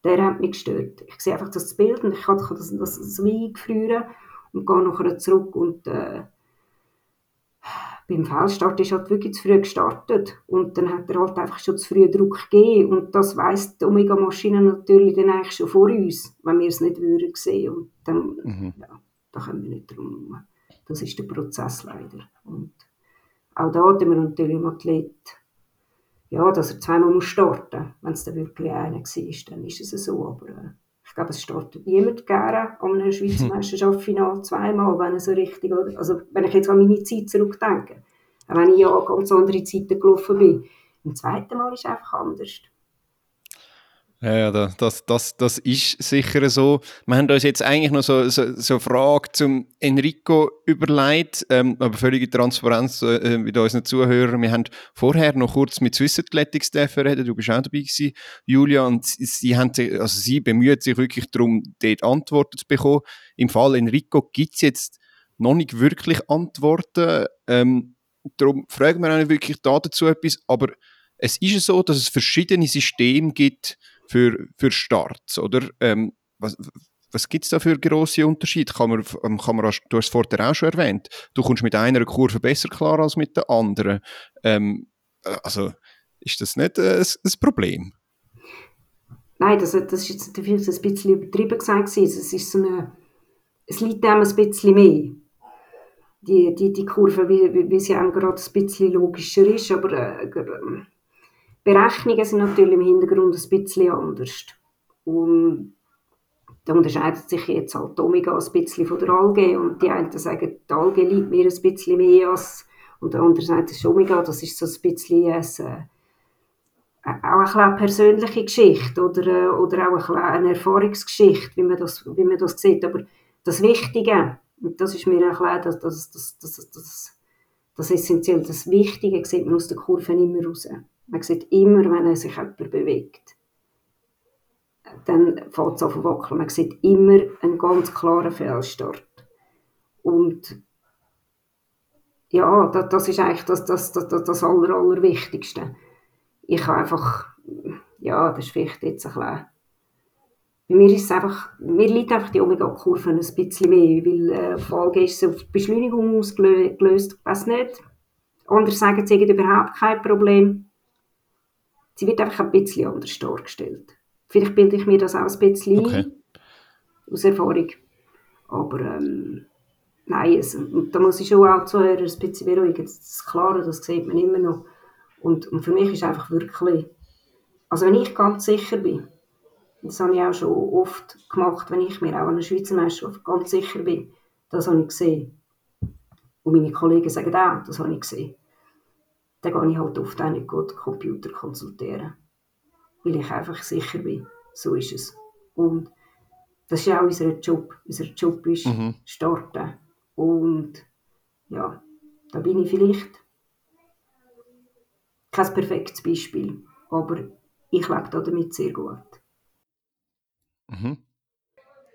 Speaker 4: Der hat mich gestört. Ich sehe einfach das Bild und ich kann das, das, das eingefrieren und gehe nachher zurück und äh, beim Fehlstart ist halt wirklich zu früh gestartet und dann hat er halt einfach schon zu früh Druck gegeben und das weiss die Omega-Maschine natürlich dann eigentlich schon vor uns, wenn wir es nicht würden sehen und dann, mhm. ja, da können wir nicht drum. Das ist der Prozess leider und auch da haben wir natürlich im Athlet ja, dass er zweimal muss starten muss. Wenn es dann wirklich einer war, dann ist es so, aber äh, ich glaube, es startet niemand gerne an einem Schweizer Meisterschaftsfinale zweimal, wenn er so richtig, also wenn ich jetzt an meine Zeit zurückdenke, wenn ich ja ganz andere Zeiten gelaufen bin, im zweiten Mal ist es einfach anders.
Speaker 2: Ja, das, das, das ist sicher so. Wir haben uns jetzt eigentlich noch so, so, so eine Frage zum Enrico überlegt, ähm, aber völlige Transparenz äh, mit unseren Zuhörern. Wir haben vorher noch kurz mit Swiss Athletics reden, du bist auch dabei gewesen, Julia, und sie, haben sich, also sie bemüht sich wirklich darum, dort Antworten zu bekommen. Im Fall Enrico gibt es jetzt noch nicht wirklich Antworten. Ähm, darum fragen wir auch nicht wirklich dazu etwas, aber es ist so, dass es verschiedene Systeme gibt, für, für Starts, oder? Ähm, was, was gibt es da für grosse Unterschiede? Kann man, ähm, kann man, du hast es vorher auch schon erwähnt, du kommst mit einer Kurve besser klar als mit der anderen. Ähm, äh, also ist das nicht äh, ein Problem?
Speaker 4: Nein, das, das ist jetzt ein bisschen übertrieben gesagt. Es, ist so eine, es liegt einem ein bisschen mehr. Die, die, die Kurve, wie, wie, sie einem gerade ein bisschen logischer ist, aber äh, Berechnungen sind natürlich im Hintergrund ein bisschen anders. Und da unterscheidet sich jetzt halt Omega ein bisschen von der Alge und die einen sagen, die Alge liebt mir ein bisschen mehr als und der andere sagt, das ist Omega, das ist so ein bisschen ein, äh, auch eine persönliche Geschichte oder, äh, oder auch eine Erfahrungsgeschichte, wie man, das, wie man das sieht. Aber das Wichtige, und das ist mir klar, das, das, das, das, das, das Essentielle, das Wichtige sieht man aus der Kurve immer raus. Man sieht immer, wenn sich jemand bewegt. Dann fällt es auf wackeln. Man sieht immer einen ganz klaren Fehlstart. Und ja, das, das ist eigentlich das, das, das, das Aller, Allerwichtigste ich habe einfach, ja, das ist vielleicht jetzt ein bisschen, bei mir ist es einfach, mir liegt einfach die Omega-Kurve ein bisschen mehr, weil äh, Folge ist auf die Beschleunigung ausgelöst, ich weiß nicht. Andere sagen, haben überhaupt kein Problem. Sie wird einfach ein bisschen anders dargestellt. Vielleicht bilde ich mir das auch ein bisschen okay. aus Erfahrung. Aber ähm, nein, also, und da muss ich schon auch zuhören, ein bisschen beruhigen. Das ist klar, das sieht man immer noch. Und, und für mich ist einfach wirklich, also wenn ich ganz sicher bin, das habe ich auch schon oft gemacht, wenn ich mir auch an der Schweizer Meisterschaft ganz sicher bin, das habe ich gesehen. Und meine Kollegen sagen auch, das habe ich gesehen. Dann gehe ich halt oft auch nicht gut Computer konsultieren. Weil ich einfach sicher bin. So ist es. Und das ist ja auch unser Job. Unser Job ist mhm. starten. Und ja, da bin ich vielleicht kein perfektes Beispiel, aber ich lebe damit sehr gut.
Speaker 3: Mhm.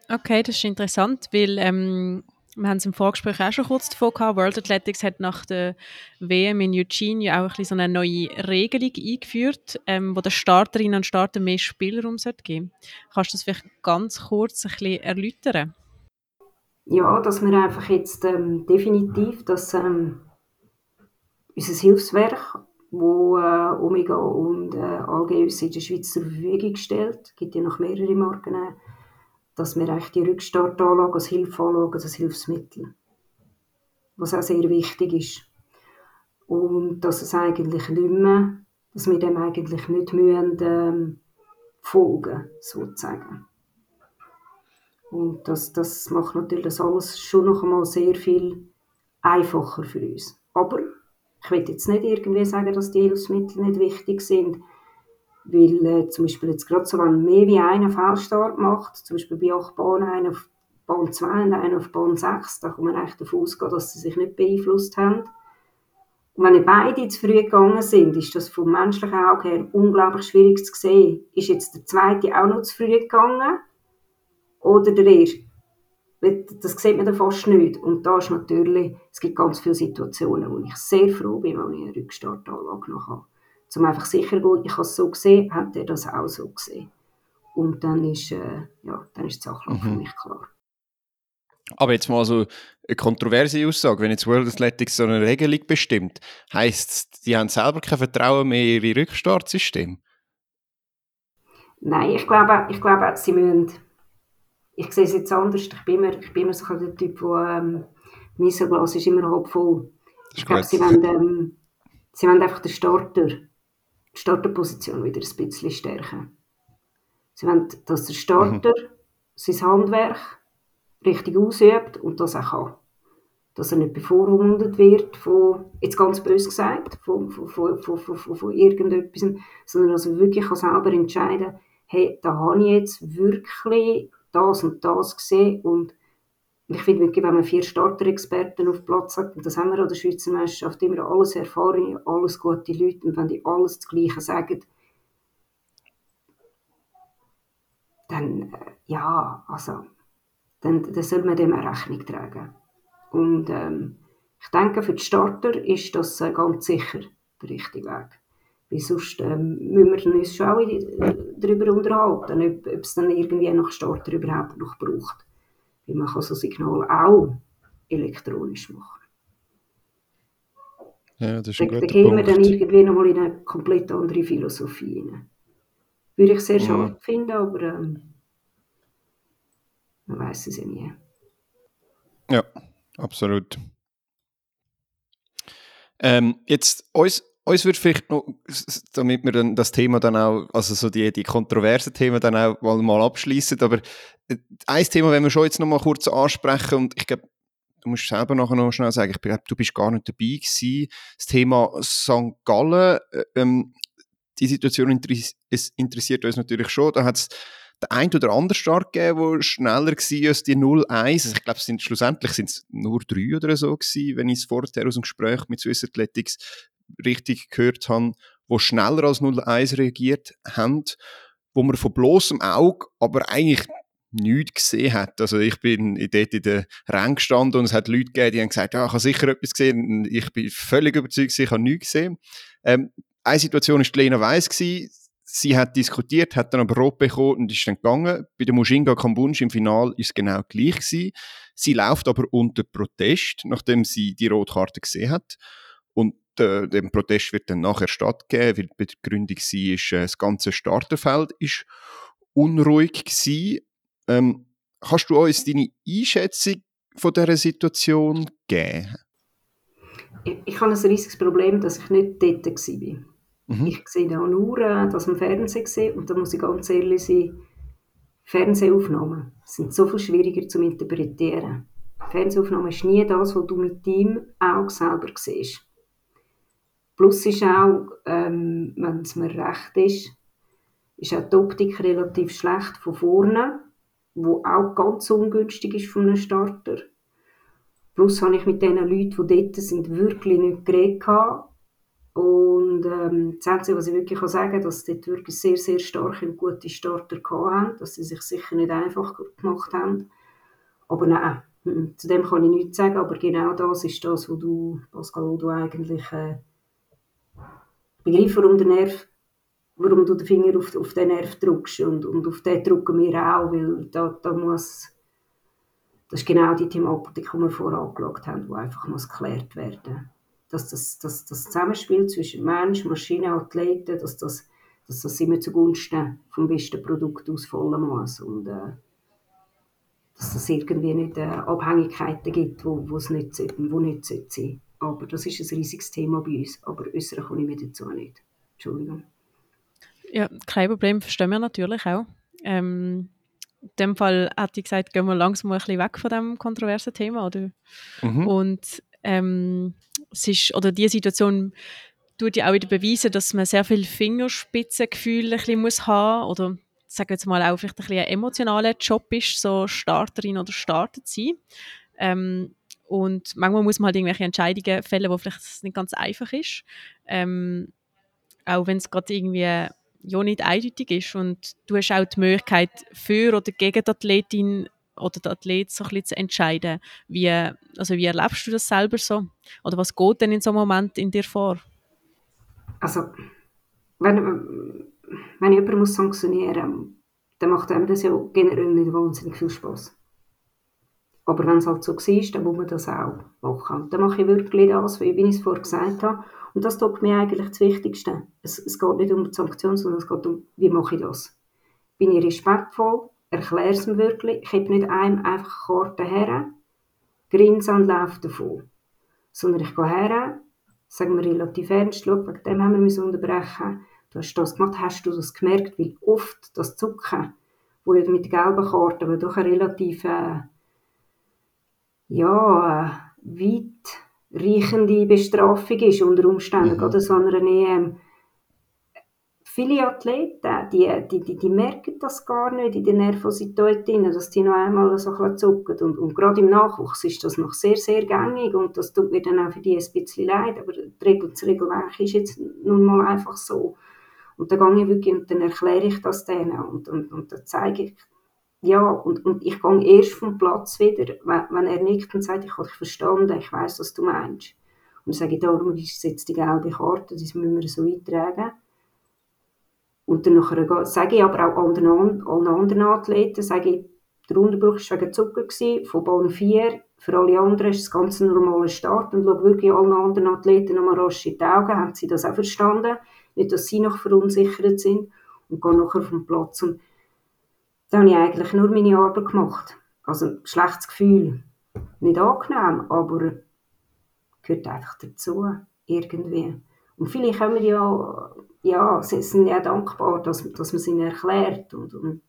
Speaker 3: Okay, das ist interessant, weil ähm, wir haben es im Vorgespräch auch schon kurz davon gehabt. World Athletics hat nach der WM in Eugene ja auch ein so eine neue Regelung eingeführt, ähm, wo den Starterinnen und Starter mehr Spielraum geben Kannst du das vielleicht ganz kurz ein bisschen erläutern?
Speaker 4: Ja, dass wir einfach jetzt ähm, definitiv dass ähm, unser Hilfswerk wo äh, Omega und äh, AG in der Schweiz zur Verfügung stellt. Gibt ja noch mehrere Marken, äh, dass wir eigentlich die Rückstartanlage als Hilfe anschauen, als Hilfsmittel. Was auch sehr wichtig ist. Und dass es eigentlich nicht mehr, dass wir dem eigentlich nicht müssen, ähm, folgen, sozusagen. Und das, das macht natürlich das alles schon noch einmal sehr viel einfacher für uns. Aber ich will jetzt nicht irgendwie sagen, dass die Hilfsmittel nicht wichtig sind, weil äh, zum Beispiel jetzt gerade so, wenn mehr wie einer Fehlstart macht, zum Beispiel bei acht Bahnen, einer auf Bahn 2 und einer auf Bahn 6, da kann man eigentlich davon ausgehen, dass sie sich nicht beeinflusst haben. Und wenn beide zu früh gegangen sind, ist das vom menschlichen Auge her unglaublich schwierig zu sehen. Ist jetzt der zweite auch noch zu früh gegangen oder der erste? Das sieht man dann fast nicht. Und da ist natürlich, es gibt ganz viele Situationen, wo ich sehr froh bin, wenn ich eine Rückstartanlage noch habe. Um einfach sicher zu gehen, ich habe es so gesehen, hat er das auch so gesehen. Und dann ist, äh, ja, dann ist die Sache mhm. für mich klar.
Speaker 2: Aber jetzt mal so eine kontroverse Aussage, wenn jetzt World Athletics so eine Regelung bestimmt, heisst es, die haben selber kein Vertrauen mehr in ihre Rückstartsystem?
Speaker 4: Nein, ich glaube, ich glaube, sie müssen ich sehe es jetzt anders. Ich bin immer, ich bin immer so der Typ, wo ähm, mein Glas ist immer halb voll. Ich glaube, sie wollen, ähm, sie wollen einfach den Starter, die Starterposition wieder ein bisschen stärken. Sie wollen, dass der Starter mhm. sein Handwerk richtig ausübt und das auch kann. Dass er nicht bevormundet wird von, jetzt ganz böse gesagt, von, von, von, von, von, von irgendetwas, sondern dass er wirklich selber entscheiden kann, hey, da habe ich jetzt wirklich das und das gesehen und ich finde wirklich, wenn man vier Starter-Experten auf Platz hat, und das haben wir an der Schweizer Meisterschaft, immer alles erfahrene, alles gute Leute, und wenn die alles das Gleiche sagen, dann, äh, ja, also, dann, dann soll man dem eine Rechnung tragen. Und ähm, ich denke, für die Starter ist das äh, ganz sicher der richtige Weg. Weil sonst ähm, müssen wir uns schon auch darüber unterhalten, ob, ob es dann irgendwie nach Starter überhaupt noch braucht. Weil man kann so Signal auch elektronisch machen.
Speaker 2: Ja, das ist ein
Speaker 4: da,
Speaker 2: guter
Speaker 4: da gehen wir dann irgendwie nochmal in eine komplett andere Philosophie rein. Würde ich sehr
Speaker 2: Mhm.
Speaker 4: schade finden, aber ähm, man weiß es ja nie.
Speaker 2: Ja, absolut. Ähm, jetzt, uns, uns würde vielleicht noch, damit wir dann das Thema dann auch, also so die, die kontroversen Themen dann auch mal, mal abschließen, aber äh, ein Thema, wenn wir schon jetzt noch mal kurz ansprechen und ich glaube, du musst selber nachher noch schnell sagen, ich glaube, du bist gar nicht dabei gewesen, das Thema St. Gallen, äh, ähm, die Situation interess es interessiert uns natürlich schon, da hat es der ein oder andere Start gegeben, der schneller war als die 0-1. Also ich glaube, sind, schlussendlich sind es nur drei oder so gewesen, wenn ich es vorher aus dem Gespräch mit Swiss Athletics richtig gehört habe, die schneller als 0-1 reagiert haben, wo man von bloßem Auge aber eigentlich nichts gesehen hat. Also ich bin dort in den Rängen gestanden und es hat Leute gegeben, die haben gesagt, ja, ich habe sicher etwas gesehen. Ich bin völlig überzeugt, ich habe nichts gesehen. Ähm, eine Situation war Lena Weiss. Sie hat diskutiert, hat dann aber rot bekommen und ist dann gegangen. Bei der Mushinga Kambunsch im Final ist es genau gleich gewesen. Sie läuft aber unter Protest, nachdem sie die Rotkarte gesehen hat. Und äh, dem Protest wird dann nachher stattgegeben, weil die Begründung war, ist, äh, das ganze Starterfeld ist unruhig gewesen. Ähm, kannst du uns deine Einschätzung von dieser Situation geben?
Speaker 4: Ich, ich habe ein riesiges Problem, dass ich nicht dort war.
Speaker 2: Mhm.
Speaker 4: Ich sehe da nur äh, das am Fernsehen gesehen und da muss ich ganz ehrlich sein, Fernsehaufnahmen sind so viel schwieriger zu interpretieren. Fernsehaufnahmen ist nie das, was du mit deinem Auge selber siehst. Plus ist auch, ähm, wenn es mir recht ist, ist auch die Optik relativ schlecht von vorne, wo auch ganz ungünstig ist von einem Starter. Plus habe ich mit den Leuten, die dort sind, wirklich nicht geredet. gehabt. Und ähm, das Einzige, was ich wirklich kann sagen kann, dass sie dort wirklich sehr, sehr starke und gute Starter hatten, dass sie sich sicher nicht einfach gemacht haben. Aber nein, zu dem kann ich nichts sagen, aber genau das ist das, wo du, Pascal, wo du eigentlich äh, begreifst, warum der Nerv, warum du den Finger auf, auf den Nerv drückst und, und auf den drücken wir auch, weil da, da muss, das ist genau die Thematik, die wir vorher angeschaut haben, die einfach muss geklärt werden dass das, das, das Zusammenspiel zwischen Mensch, Maschine, Athleten, dass das, dass das immer zugunsten vom besten Produkt ausfallen muss und äh, dass es irgendwie nicht äh, Abhängigkeiten gibt, wo, wo es nicht, wo nicht sein sollten. Aber das ist ein riesiges Thema bei uns, aber äußern kann ich mir dazu nicht. Entschuldigung.
Speaker 3: Ja, kein Problem, verstehen wir natürlich auch. Ähm, in dem Fall hätte ich gesagt, gehen wir langsam ein bisschen weg von diesem kontroversen Thema. Oder?
Speaker 2: Mhm.
Speaker 3: Und ähm, es ist, oder die Situation tut ja auch wieder beweisen, dass man sehr viel Fingerspitzengefühl ein bisschen muss haben oder sagen wir jetzt mal auch vielleicht ein bisschen ein emotionaler Job ist, so Starterin oder Starter zu sein. Ähm, und manchmal muss man halt irgendwelche Entscheidungen fällen, wo vielleicht nicht ganz einfach ist. Ähm, auch wenn es gerade irgendwie ja nicht eindeutig ist. Und du hast auch die Möglichkeit, für oder gegen die Athletin oder den Athlet so zu entscheiden. Wie, also wie erlebst du das selber so? Oder was geht denn in so einem Moment in dir vor?
Speaker 4: Also, wenn, wenn jemand muss sanktionieren muss, dann macht einem das ja generell nicht wahnsinnig viel Spaß. Aber wenn es halt so war, dann muss man das auch machen. Dann mache ich wirklich das, wie ich es vorher gesagt habe. Und das tut mir eigentlich das Wichtigste. Es, es geht nicht um die Sanktion, sondern es geht um, wie mache ich das. Bin ich respektvoll, erkläre es mir wirklich. Ich habe nicht einem einfach Karten her, grinse und laufe davon. Sondern ich gehe her, sage mir relativ ernst, schau, wegen dem haben wir müssen unterbrechen. Du hast das gemacht, hast du das gemerkt? Weil oft das Zucken, wo ja mit gelben Karten, weil doch eine relativ äh, ja, weit reichende Bestrafung ist unter Umständen,
Speaker 2: Mhm.
Speaker 4: gerade so einer EM. Viele Athleten, die, die, die, die merken das gar nicht in der Nervosität drin, dass die noch einmal so ein zucken. Und, und gerade im Nachwuchs ist das noch sehr, sehr gängig und das tut mir dann auch für die ein bisschen leid, aber die Regel, das Regelwerk ist jetzt nun mal einfach so. Und dann gehe ich wirklich und dann erkläre ich das denen und, und, und dann zeige ich, ja, und, und ich gehe erst vom Platz wieder, wenn, wenn er nickt und sagt, ich habe dich verstanden, ich weiß, was du meinst. Und sage darum ist jetzt die gelbe Karte, das müssen wir so eintragen. Und dann nachher sage ich aber auch allen, allen anderen Athleten, sage ich, der Unterbruch war wegen Zucker, gewesen, von Bahn 4. Für alle anderen ist es ganz ein normaler Start und schaue wirklich allen anderen Athleten nochmal rasch in die Augen, haben sie das auch verstanden, nicht, dass sie noch verunsichert sind und gehe nachher vom Platz. Und da habe ich eigentlich nur meine Arbeit gemacht. Also ein schlechtes Gefühl, nicht angenehm, aber gehört einfach dazu, irgendwie. Und viele kommen ja, ja, sie sind ja dankbar, dass, dass man es ihnen erklärt und, und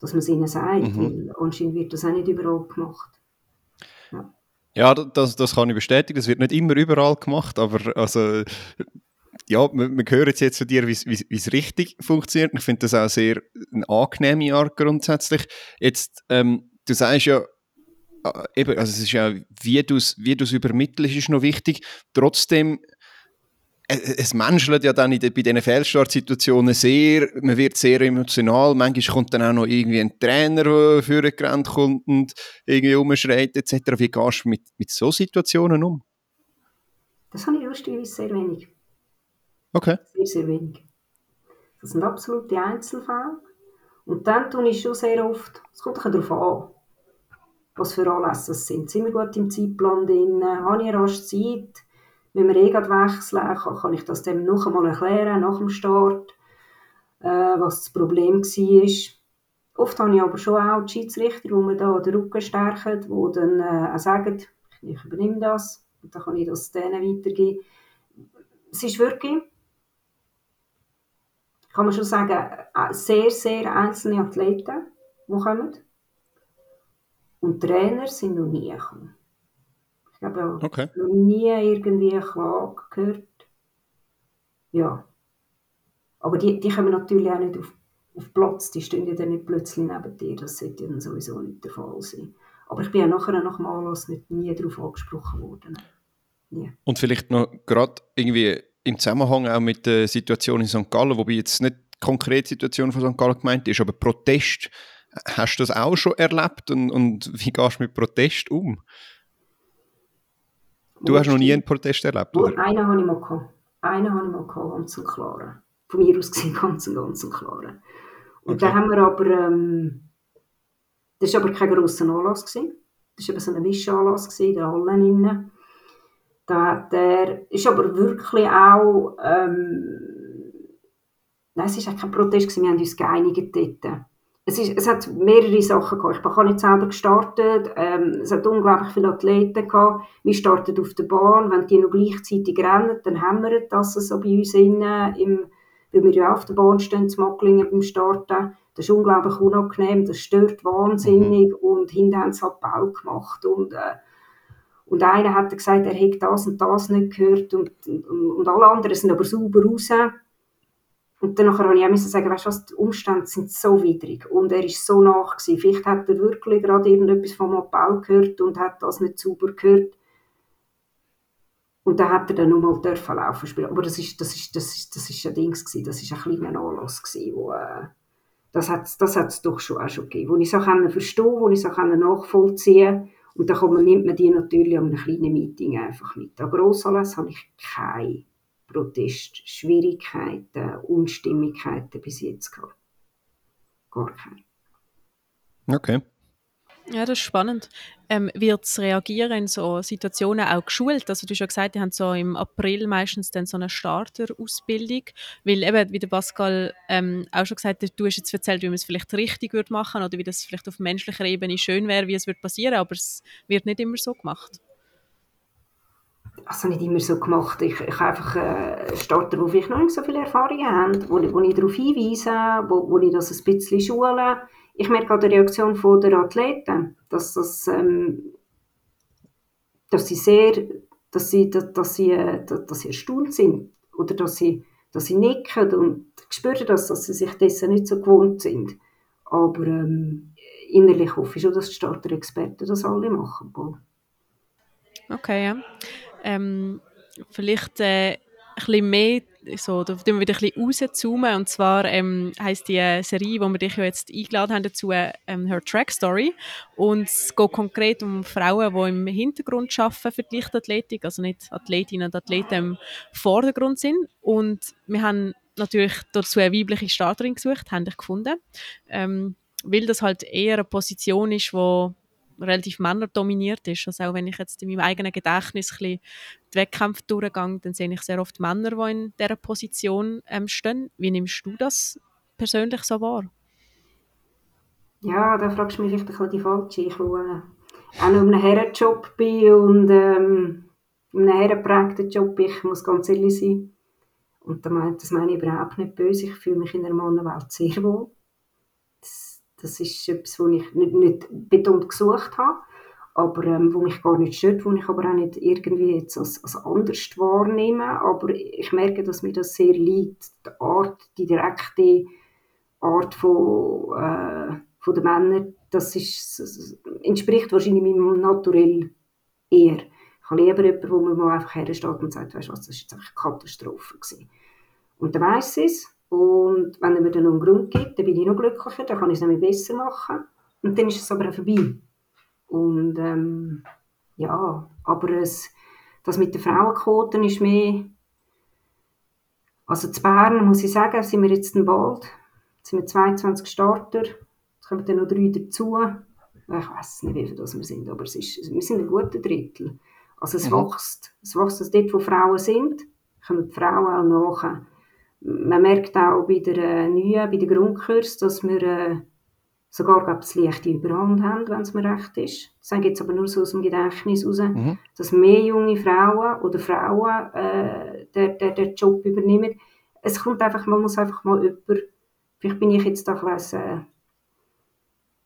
Speaker 4: dass man es ihnen sagt, mhm. weil anscheinend wird das auch nicht überall gemacht.
Speaker 2: Ja. Ja, das, das kann ich bestätigen. Das wird nicht immer überall gemacht, aber also, ja, wir, wir hören jetzt von dir, wie es richtig funktioniert. Ich finde das auch sehr eine angenehme Art grundsätzlich. Jetzt, ähm, du sagst ja, äh, eben, also es ist ja, wie du es wie übermittelst, ist noch wichtig. Trotzdem es menschelt ja dann bei diesen Fehlstartsituationen sehr, man wird sehr emotional, manchmal kommt dann auch noch irgendwie ein Trainer, der vorgerannt kommt und irgendwie umschreit etc. Wie gehst du mit, mit solchen Situationen um?
Speaker 4: Das habe ich lustigerweise sehr wenig.
Speaker 2: Okay.
Speaker 4: Sehr, sehr wenig. Das sind absolute Einzelfälle. Und dann tue ich schon sehr oft, es kommt ein darauf an, was für Anlässe es sind. Sind wir gut im Zeitplan drin? Habe ich rasch Zeit? wenn wir eh wechseln, kann, ich das dem noch einmal erklären, nach dem Start, äh, was das Problem war. Oft habe ich aber schon auch die Schiedsrichter, die mir da den Rücken stärken, die dann äh, auch sagen, ich übernehme das und dann kann ich das denen weitergeben. Es ist wirklich, kann man schon sagen, äh, sehr, sehr einzelne Athleten, die kommen. Und Trainer sind noch nie gekommen. Ich habe okay. noch nie irgendwie eine Klage gehört. Ja. Aber die, die kommen natürlich auch nicht auf, auf Platz, die stehen ja dann nicht plötzlich neben dir, das sollte dann sowieso nicht der Fall sein. Aber ich bin ja nachher nicht, nie darauf angesprochen worden. Nie.
Speaker 2: Und vielleicht noch gerade irgendwie im Zusammenhang auch mit der Situation in St. Gallen, wobei jetzt nicht die konkrete Situation von St. Gallen gemeint ist, aber Protest, hast du das auch schon erlebt und, und wie gehst du mit Protest um? Du hast noch nie einen Protest erlebt,
Speaker 4: oder? Einen habe ich mal gehabt. Einen habe ich mal gehabt, ganz und klaren. Von mir aus gesehen, ganz und ganz und klaren. Und okay. dann haben wir aber, ähm, das war aber kein grosser Anlass. Gewesen. Das war eben so ein Wischanlass in der Halle innen. Da hat er, ist aber wirklich auch, ähm, nein, es war kein Protest, gewesen, wir haben uns geeinigt dort es, ist, es hat mehrere Sachen gehabt. Ich habe nicht selber gestartet. Ähm, es hat unglaublich viele Athleten gehabt. Wir starten auf der Bahn. Wenn die noch gleichzeitig rennen, dann haben wir das so bei uns innen, im, weil wir ja auf der Bahn stehen, zu Macklingen beim Starten. Das ist unglaublich unangenehm. Das stört wahnsinnig. Mhm. Und hinten haben sie halt Bau gemacht. Und, äh, und einer hat gesagt, er hätte das und das nicht gehört. Und, und, und alle anderen sind aber sauber raus. Und dann habe ich auch sagen, weißt du was, die Umstände sind so widrig und er ist so nach gewesen. Vielleicht hat er wirklich gerade irgendetwas vom Appell gehört und hat das nicht sauber gehört. Und dann hat er dann nochmal dürfen laufen spielen. Aber das ist, das ist, das ist, das ist ein Ding gewesen, das ist ein kleiner Anlass gewesen, wo, äh, das hat das hat's doch schon auch schon gegeben, wo ich so verstehen wo ich so nachvollziehen und dann nimmt man die natürlich an einem kleinen Meeting einfach mit. An Grossanlässen habe ich keine Protest, Schwierigkeiten, Unstimmigkeiten bis jetzt gehabt. Gar keine.
Speaker 2: Okay.
Speaker 3: Ja, das ist spannend. Ähm, wird das Reagieren in so Situationen auch geschult? Also du hast ja gesagt, die haben so im April meistens dann so eine Starterausbildung, weil eben, wie der Pascal ähm, auch schon gesagt hat, du hast jetzt erzählt, wie man es vielleicht richtig würde machen oder wie das vielleicht auf menschlicher Ebene schön wäre, wie es wird passieren, aber es wird nicht immer so gemacht
Speaker 4: also nicht immer so gemacht. Ich, ich einfach äh, Starter, die vielleicht noch nicht so viel Erfahrung haben, wo, wo ich darauf hinweise, wo, wo ich das ein bisschen schule. Ich merke auch die Reaktion der Athleten, dass, das, ähm, dass sie sehr, dass sie, dass, dass sie, äh, dass sie erstaunt sind oder dass sie, dass sie nicken und ich spüre das, dass sie sich dessen nicht so gewohnt sind. Aber ähm, innerlich hoffe ich schon, dass die Starter-Experten das alle machen.
Speaker 3: Okay, ja ähm, vielleicht äh, ein bisschen mehr so, da tun wir wieder ein bisschen rauszoomen. Und zwar ähm, heisst die äh, Serie, wo wir dich ja jetzt eingeladen haben dazu, ähm, Her Track Story. Und es geht konkret um Frauen, die im Hintergrund arbeiten für die Leichtathletik, also nicht Athletinnen und Athleten im Vordergrund sind. Und wir haben natürlich dazu eine weibliche Starterin gesucht, haben dich gefunden. Ähm, weil das halt eher eine Position ist, die relativ männerdominiert ist. Also auch wenn ich jetzt in meinem eigenen Gedächtnis die Wettkämpfe durchgehe, dann sehe ich sehr oft Männer, die in dieser Position ähm, stehen. Wie nimmst du das persönlich so wahr?
Speaker 4: Ja, da fragst du mich vielleicht ein die Falsche. Ich, wo äh, auch noch in einem Herrenjob bin und ähm, in herrenprägten Job, ich muss ganz ehrlich sein. Und das meine, ich überhaupt nicht böse. Ich fühle mich in der Mannenwelt sehr wohl. Das, das ist etwas, was ich nicht, nicht betont gesucht habe aber ähm, wo mich gar nicht stört, wo ich aber auch nicht irgendwie jetzt als, als anders wahrnehme, aber ich merke, dass mir das sehr liegt, die Art, die direkte Art von, äh, von den Männern, das, ist, das entspricht wahrscheinlich meinem Naturell eher. Ich habe lieber jemanden, wo man mal einfach hersteht und sagt, weißt du was, das war jetzt eine Katastrophe. Gewesen. Und dann weiss es. Und wenn er mir dann noch einen Grund gibt, dann bin ich noch glücklicher, dann kann ich es nämlich besser machen. Und dann ist es aber auch vorbei. Und ähm, ja, aber es, das mit den Frauenquoten ist mehr... Also zu Bern, muss ich sagen, sind wir jetzt bald. Jetzt sind wir 22 Starter. Jetzt kommen dann noch drei dazu. Ich weiß nicht, wie viele das wir sind, aber es ist, wir sind ein guter Drittel. Also es mhm. wächst. Es wächst also dort, wo Frauen sind, kommen die Frauen auch nach. Man merkt auch bei der äh, neuen, bei der Grundkurs, dass wir äh, sogar glaube ich, leichte Überhand haben, wenn es mir recht ist. Das sage jetzt aber nur so aus dem Gedächtnis raus, mhm. dass mehr junge Frauen oder Frauen äh, den, den, den Job übernehmen. Es kommt einfach, man muss einfach mal über, vielleicht bin ich jetzt da ein äh,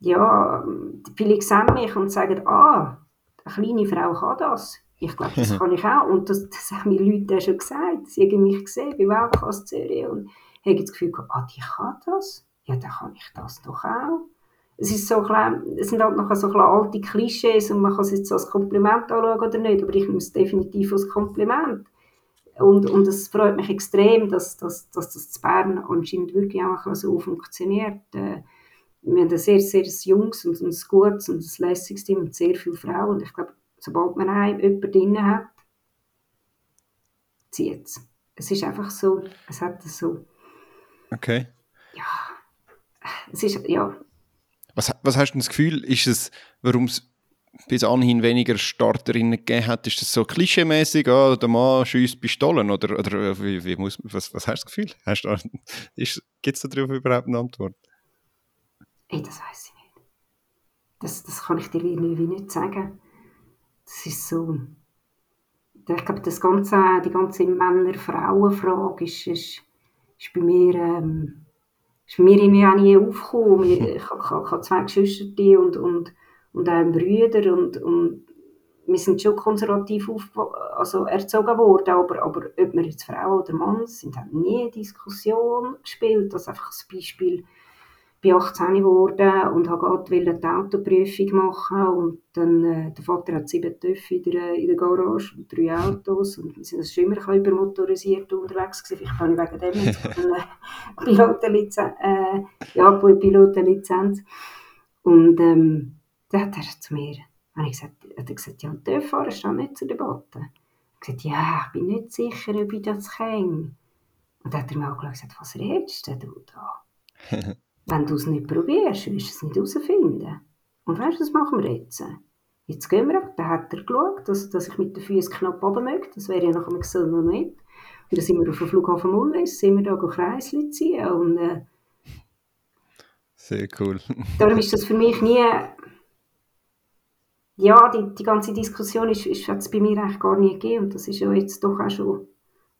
Speaker 4: ja, viele sehen mich und sagen, ah, eine kleine Frau kann das. Ich glaube, das kann ich auch. Und das, das haben mir Leute schon gesagt. Sie haben mich gesehen bei Weltklasse Zürich und haben das Gefühl gehabt, ah, die kann das. Ja, dann kann ich das doch auch es, ist so klein, es sind halt noch so alte Klischees und man kann es jetzt als Kompliment anschauen oder nicht, aber ich nehme es definitiv als Kompliment. Und, und es freut mich extrem, dass, dass, dass das in Bern anscheinend wirklich auch so funktioniert. Äh, wir haben ein sehr, sehr junges und ein gutes und ein lässiges Team und sehr viele Frauen. Und ich glaube, sobald man jemanden drin hat, zieht es. Es ist einfach so, es hat so.
Speaker 2: Okay.
Speaker 4: Ja, es ist, ja,
Speaker 2: was, was hast du das Gefühl, ist es, warum es bis anhin weniger Starterinnen gegeben hat, ist das so klischeemäßig, oh, der Mann schießt Pistolen oder, oder wie, wie muss, was, was hast du das Gefühl? Gibt es darauf überhaupt eine Antwort?
Speaker 4: Ey, das weiß ich nicht. Das, das kann ich dir irgendwie nicht sagen. Das ist so. Ich glaube, das ganze, die ganze Männer-Frauen-Frage ist, ist, ist bei mir. Ähm, ist mir irgendwie auch nie aufgekommen. Ich, habe zwei Geschwister und, und, und einen Brüder und, und wir sind schon konservativ auf, also erzogen worden, aber, aber ob wir jetzt Frau oder Mann sind, hat nie eine Diskussion gespielt. Das ist einfach ein Beispiel bin 18 geworden und wollte die Autoprüfung machen und dann, äh, der Vater hat sieben Töpfe in der, in der Garage und drei Autos und wir sind also schon immer übermotorisiert unterwegs gewesen. Vielleicht habe ich wegen dem jetzt eine Pilotenlizenz, äh, ja, Pilotenlizenz. Und ähm, dann hat er zu mir habe ich gesagt, hat er gesagt, ja, Töpffahren steht nicht zur Debatte. Ich habe gesagt, ja, ich bin nicht sicher, ob ich das kann. Und dann hat er mir auch gesagt, was redest du da? Wenn du es nicht probierst, wirst du es nicht herausfinden. Und weißt du, was machen wir jetzt? Jetzt gehen wir, dann hat er geschaut, dass, dass ich mit den Füßen knapp runter möchte. Das wäre ja nach einem Gesund noch nicht. Und dann sind wir auf dem Flughafen Mullis, sind wir da Kreisli ziehen und äh,
Speaker 2: Sehr cool.
Speaker 4: darum ist das für mich nie... Ja, die, die ganze Diskussion ist, ist, hat es bei mir eigentlich gar nie gegeben und das ist ja jetzt doch auch schon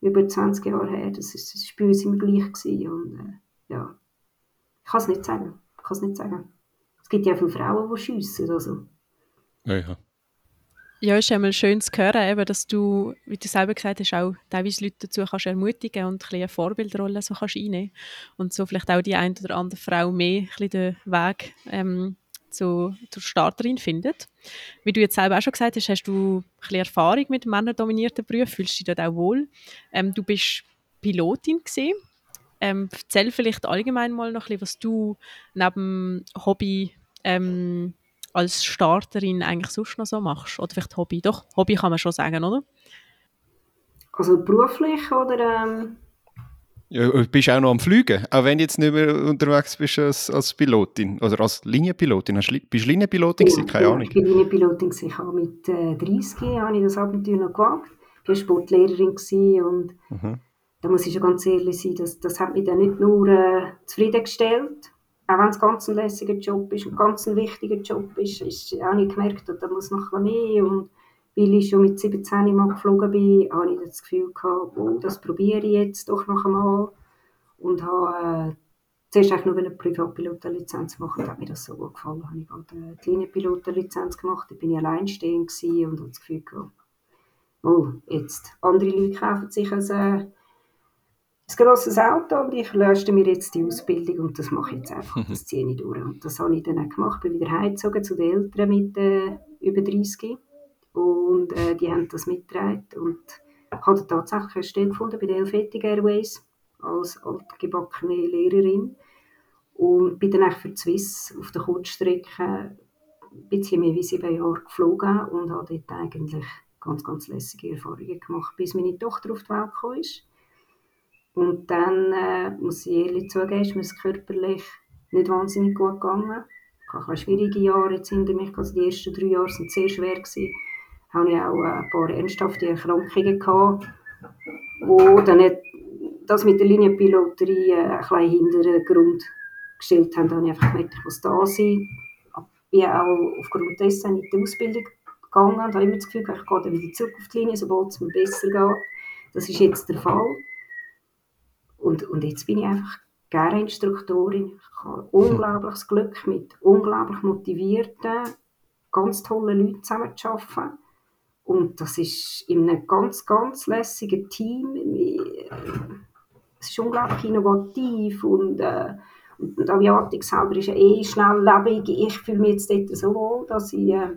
Speaker 4: über 20 Jahre her. Das ist, das bei uns immer gleich gewesen und äh, ja. Ich kann es nicht sagen. Ich kann es nicht sagen. Es gibt ja viele Frauen, die schiessen. Also.
Speaker 2: Ja, ja.
Speaker 3: Ja, ist einmal schön zu hören, eben, dass du, wie du selber gesagt hast, auch teilweise Leute dazu kannst ermutigen und ein eine Vorbildrolle so kannst einnehmen und so vielleicht auch die eine oder andere Frau mehr ein den Weg ähm, zu, zur Starterin findet. Wie du jetzt selber auch schon gesagt hast, hast du ein Erfahrung mit männerdominierten Berufen, fühlst du dich dort auch wohl. Ähm, du bist Pilotin gesehen. Ähm, erzähl vielleicht allgemein mal noch ein bisschen, was du neben Hobby ähm, als Starterin eigentlich sonst noch so machst. Oder vielleicht Hobby. Doch, Hobby kann man schon sagen, oder?
Speaker 4: Also beruflich oder... Ähm
Speaker 2: ja, du bist auch noch am Fliegen, auch wenn du jetzt nicht mehr unterwegs bist als, als Pilotin oder als Linienpilotin. Hast, bist du Linienpilotin
Speaker 4: ja,
Speaker 2: Keine Ahnung.
Speaker 4: Ich bin Linienpilotin Ich habe mit äh, 30 habe ich das Abenteuer noch gewagt. Ich war Sportlehrerin und mhm. Da muss ich schon ganz ehrlich sein, das, das hat mich dann nicht nur äh, zufriedengestellt, auch wenn es ganz ein lässiger Job ist und ganz ein wichtiger Job ist, ist habe ich gemerkt, da muss noch ein mehr. Und weil ich schon mit 17 Mal geflogen bin, habe ich das Gefühl gehabt, oh, das probiere ich jetzt doch noch einmal. Und habe äh, zuerst eigentlich nur eine Privatpilotenlizenz machen, da hat mir das so gut gefallen, habe ich eine kleine Pilotenlizenz gemacht, da bin ich alleinstehend und habe das Gefühl gehabt, oh, jetzt, andere Leute kaufen sich ein, äh, ein grosses Auto und ich löste mir jetzt die Ausbildung und das mache ich jetzt einfach, das ziehe ich durch. Und das habe ich dann auch gemacht, bin wieder heimgezogen zu den Eltern mit äh, über 30 und äh, die haben das mitgetragen und habe tatsächlich eine Stelle gefunden bei der Helvetic Airways als altgebackene Lehrerin und bin dann für die Swiss auf der Kurzstrecke ein bisschen mehr wie sieben Jahre geflogen und habe dort eigentlich ganz, ganz lässige Erfahrungen gemacht, bis meine Tochter auf die Welt gekommen ist. Und dann, äh, muss ich ehrlich zugeben, ist mir es körperlich nicht wahnsinnig gut gegangen. Ich habe schwierige Jahre jetzt hinter mich, also die ersten drei Jahre waren sehr schwer. Gewesen. Hatte ich auch ein paar ernsthafte Erkrankungen, gehabt, wo dann das mit der Linienpiloterie äh, ein bisschen Hintergrund gestellt haben. Da habe ich einfach gemerkt, ich muss da sein. Ich bin auch aufgrund dessen in die Ausbildung gegangen und habe immer das Gefühl, ich gehe dann wieder zurück auf die Linie, sobald es mir besser geht. Das ist jetzt der Fall. Und, und jetzt bin ich einfach gerne Instruktorin. Ich habe unglaubliches Glück mit unglaublich motivierten, ganz tollen Leuten zusammen zu arbeiten. Und das ist in einem ganz, ganz lässigen Team. Es ist unglaublich innovativ und, äh, und die Aviatik selber ist ja eh schnelllebig. Ich fühle mich jetzt dort so wohl, dass ich äh,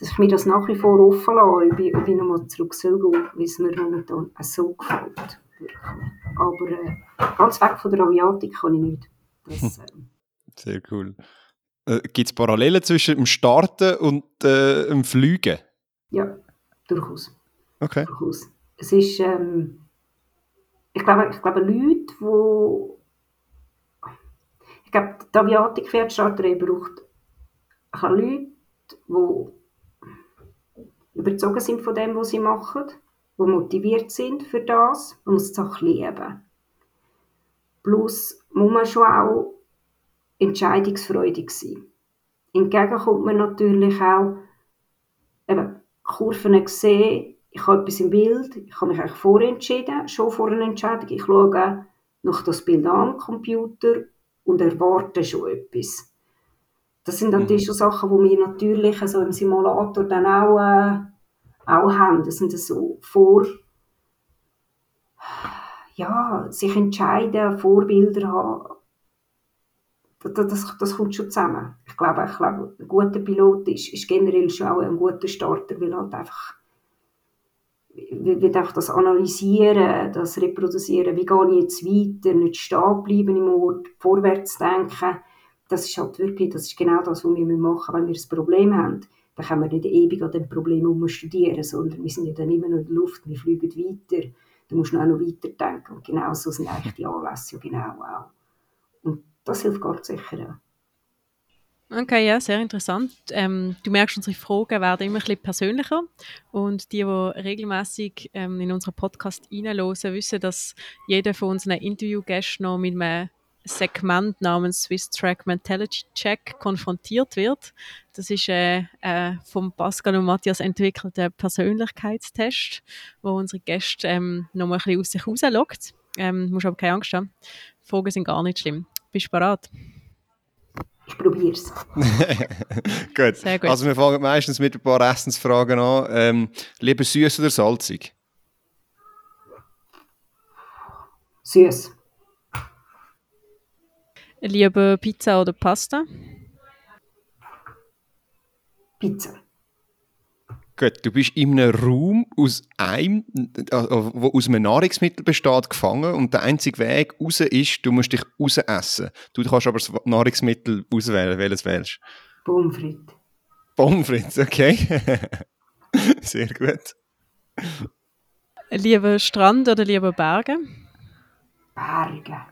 Speaker 4: dass ich mir das nach wie vor offen lasse, ob ich, ob ich nochmal zurück soll weil es mir momentan so gefällt. Aber äh, ganz weg von der Aviatik kann ich nicht. Das, äh,
Speaker 2: Sehr cool. Äh, Gibt es Parallelen zwischen dem Starten und äh, dem Fliegen?
Speaker 4: Ja, durchaus.
Speaker 2: Okay.
Speaker 4: Durchaus. Es ist, ähm, ich glaube, ich glaube Leute, die ich glaube, die Aviatik-Pferdstarterei braucht Leute, die überzogen sind von dem, was sie machen, die motiviert sind für das, man muss die Sache lieben. Plus muss man schon auch entscheidungsfreudig sein. Hingegen kommt man natürlich auch eben, Kurven sehen, ich habe etwas im Bild, ich habe mich eigentlich vorentschieden, schon vor einer Entscheidung. Ich schaue nach das Bild an am Computer und erwarte schon etwas. Das sind natürlich mhm. schon Sachen, die wir natürlich so im Simulator dann auch, äh, auch haben. Das sind so vor, ja, sich entscheiden, Vorbilder haben. Das, das, das kommt schon zusammen. Ich glaube, ich glaube ein guter Pilot ist, ist generell schon auch ein guter Starter, weil halt einfach wird einfach das Analysieren, das Reproduzieren, wie gehe ich jetzt weiter, nicht stehen bleiben im Ort, vorwärts denken, das ist halt wirklich, das ist genau das, was wir machen wenn wir ein Problem haben. Dann können wir nicht ewig an dem Problem studieren, sondern wir sind ja dann immer noch in der Luft, wir fliegen weiter. Du musst auch noch weiter denken. Und genau so sind eigentlich die Anlässe ja genau auch. Und das hilft ganz sicher auch.
Speaker 3: Okay, ja, sehr interessant. Ähm, du merkst, unsere Fragen werden immer ein bisschen persönlicher. Und die, die regelmäßig ähm, in unseren Podcast reinhören, wissen, dass jeder von unseren Interviewgästen noch mit einem Segment namens Swiss Track Mentality Check konfrontiert wird. Das ist äh, äh, vom Pascal und Matthias entwickelter Persönlichkeitstest, wo unsere Gäste ähm, noch mal ein bisschen aus sich rauslockt. Ähm, musst aber keine Angst haben. Fragen sind gar nicht schlimm. Bist du bereit?
Speaker 4: Ich probiere es.
Speaker 2: gut. Sehr gut. Also wir fangen meistens mit ein paar Essensfragen an. Ähm, lieber süß oder salzig?
Speaker 4: Süß.
Speaker 3: Lieber Pizza oder Pasta?
Speaker 4: Pizza.
Speaker 2: Gut, du bist in einem Raum aus einem, äh, wo aus einem Nahrungsmittel besteht, gefangen und der einzige Weg raus ist, du musst dich raus essen. Du kannst aber das Nahrungsmittel auswählen. Welches wählst
Speaker 4: du? Pommes frites.
Speaker 2: Pommes frites, okay. Sehr gut.
Speaker 3: Lieber Strand oder lieber Berge?
Speaker 4: Berge.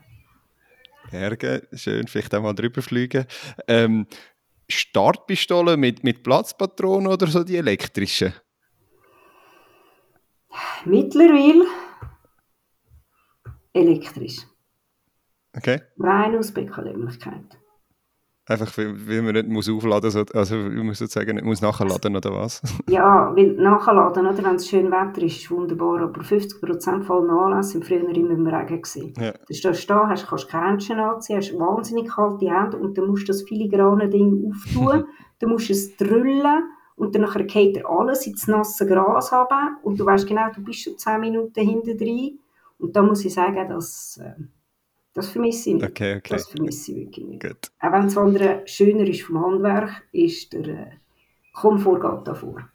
Speaker 2: Berge, schön, vielleicht auch mal drüber fliegen. Ähm, Startpistole mit, mit Platzpatronen oder so die elektrischen?
Speaker 4: Mittlerweile elektrisch.
Speaker 2: Okay.
Speaker 4: Rein aus Bequemlichkeit.
Speaker 2: Einfach, weil man nicht muss aufladen muss, also man muss sozusagen nicht muss nachladen oder was?
Speaker 4: ja, weil nachladen, oder, wenn es schön Wetter ist, ist wunderbar, aber 50% voll Anlässe sind früher immer im Regen. Gewesen. Ja. Du stehst da, hast, kannst keine Händchen anziehen, hast wahnsinnig kalte Hände und dann musst du das filigrane Ding auftun, dann musst du es drüllen und dann geht er alles ins nasse Gras haben und du weißt genau, du bist schon 10 Minuten hinter drin und da muss ich sagen, dass... Äh, das vermisse ich nicht.
Speaker 2: Okay, okay.
Speaker 4: Das vermisse ich wirklich nicht.
Speaker 2: Gut.
Speaker 4: Auch wenn das andere schöner ist vom Handwerk, ist der äh, Komfort geht davor.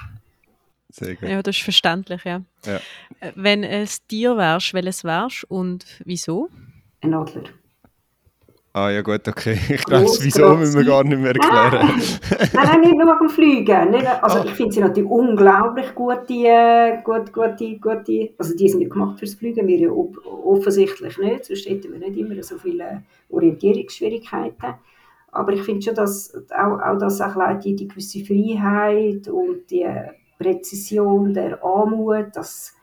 Speaker 2: Sehr gut.
Speaker 3: Ja, das ist verständlich, ja.
Speaker 2: ja.
Speaker 3: Äh, wenn es Tier wärst, welches wärst und wieso?
Speaker 4: Ein Adler.
Speaker 2: Ah ja gut, okay. Ich glaube, wieso müssen wir gar nicht mehr erklären.
Speaker 4: Nein, nein, nicht nur beim Fliegen. Nicht, also ich finde sie natürlich unglaublich gute, gut, gute, gute, also die sind ja gemacht fürs Fliegen, wir ja offensichtlich nicht, sonst hätten wir nicht immer so viele Orientierungsschwierigkeiten. Aber ich finde schon, dass auch, auch das auch die, die gewisse Freiheit und die Präzision der Anmut, das,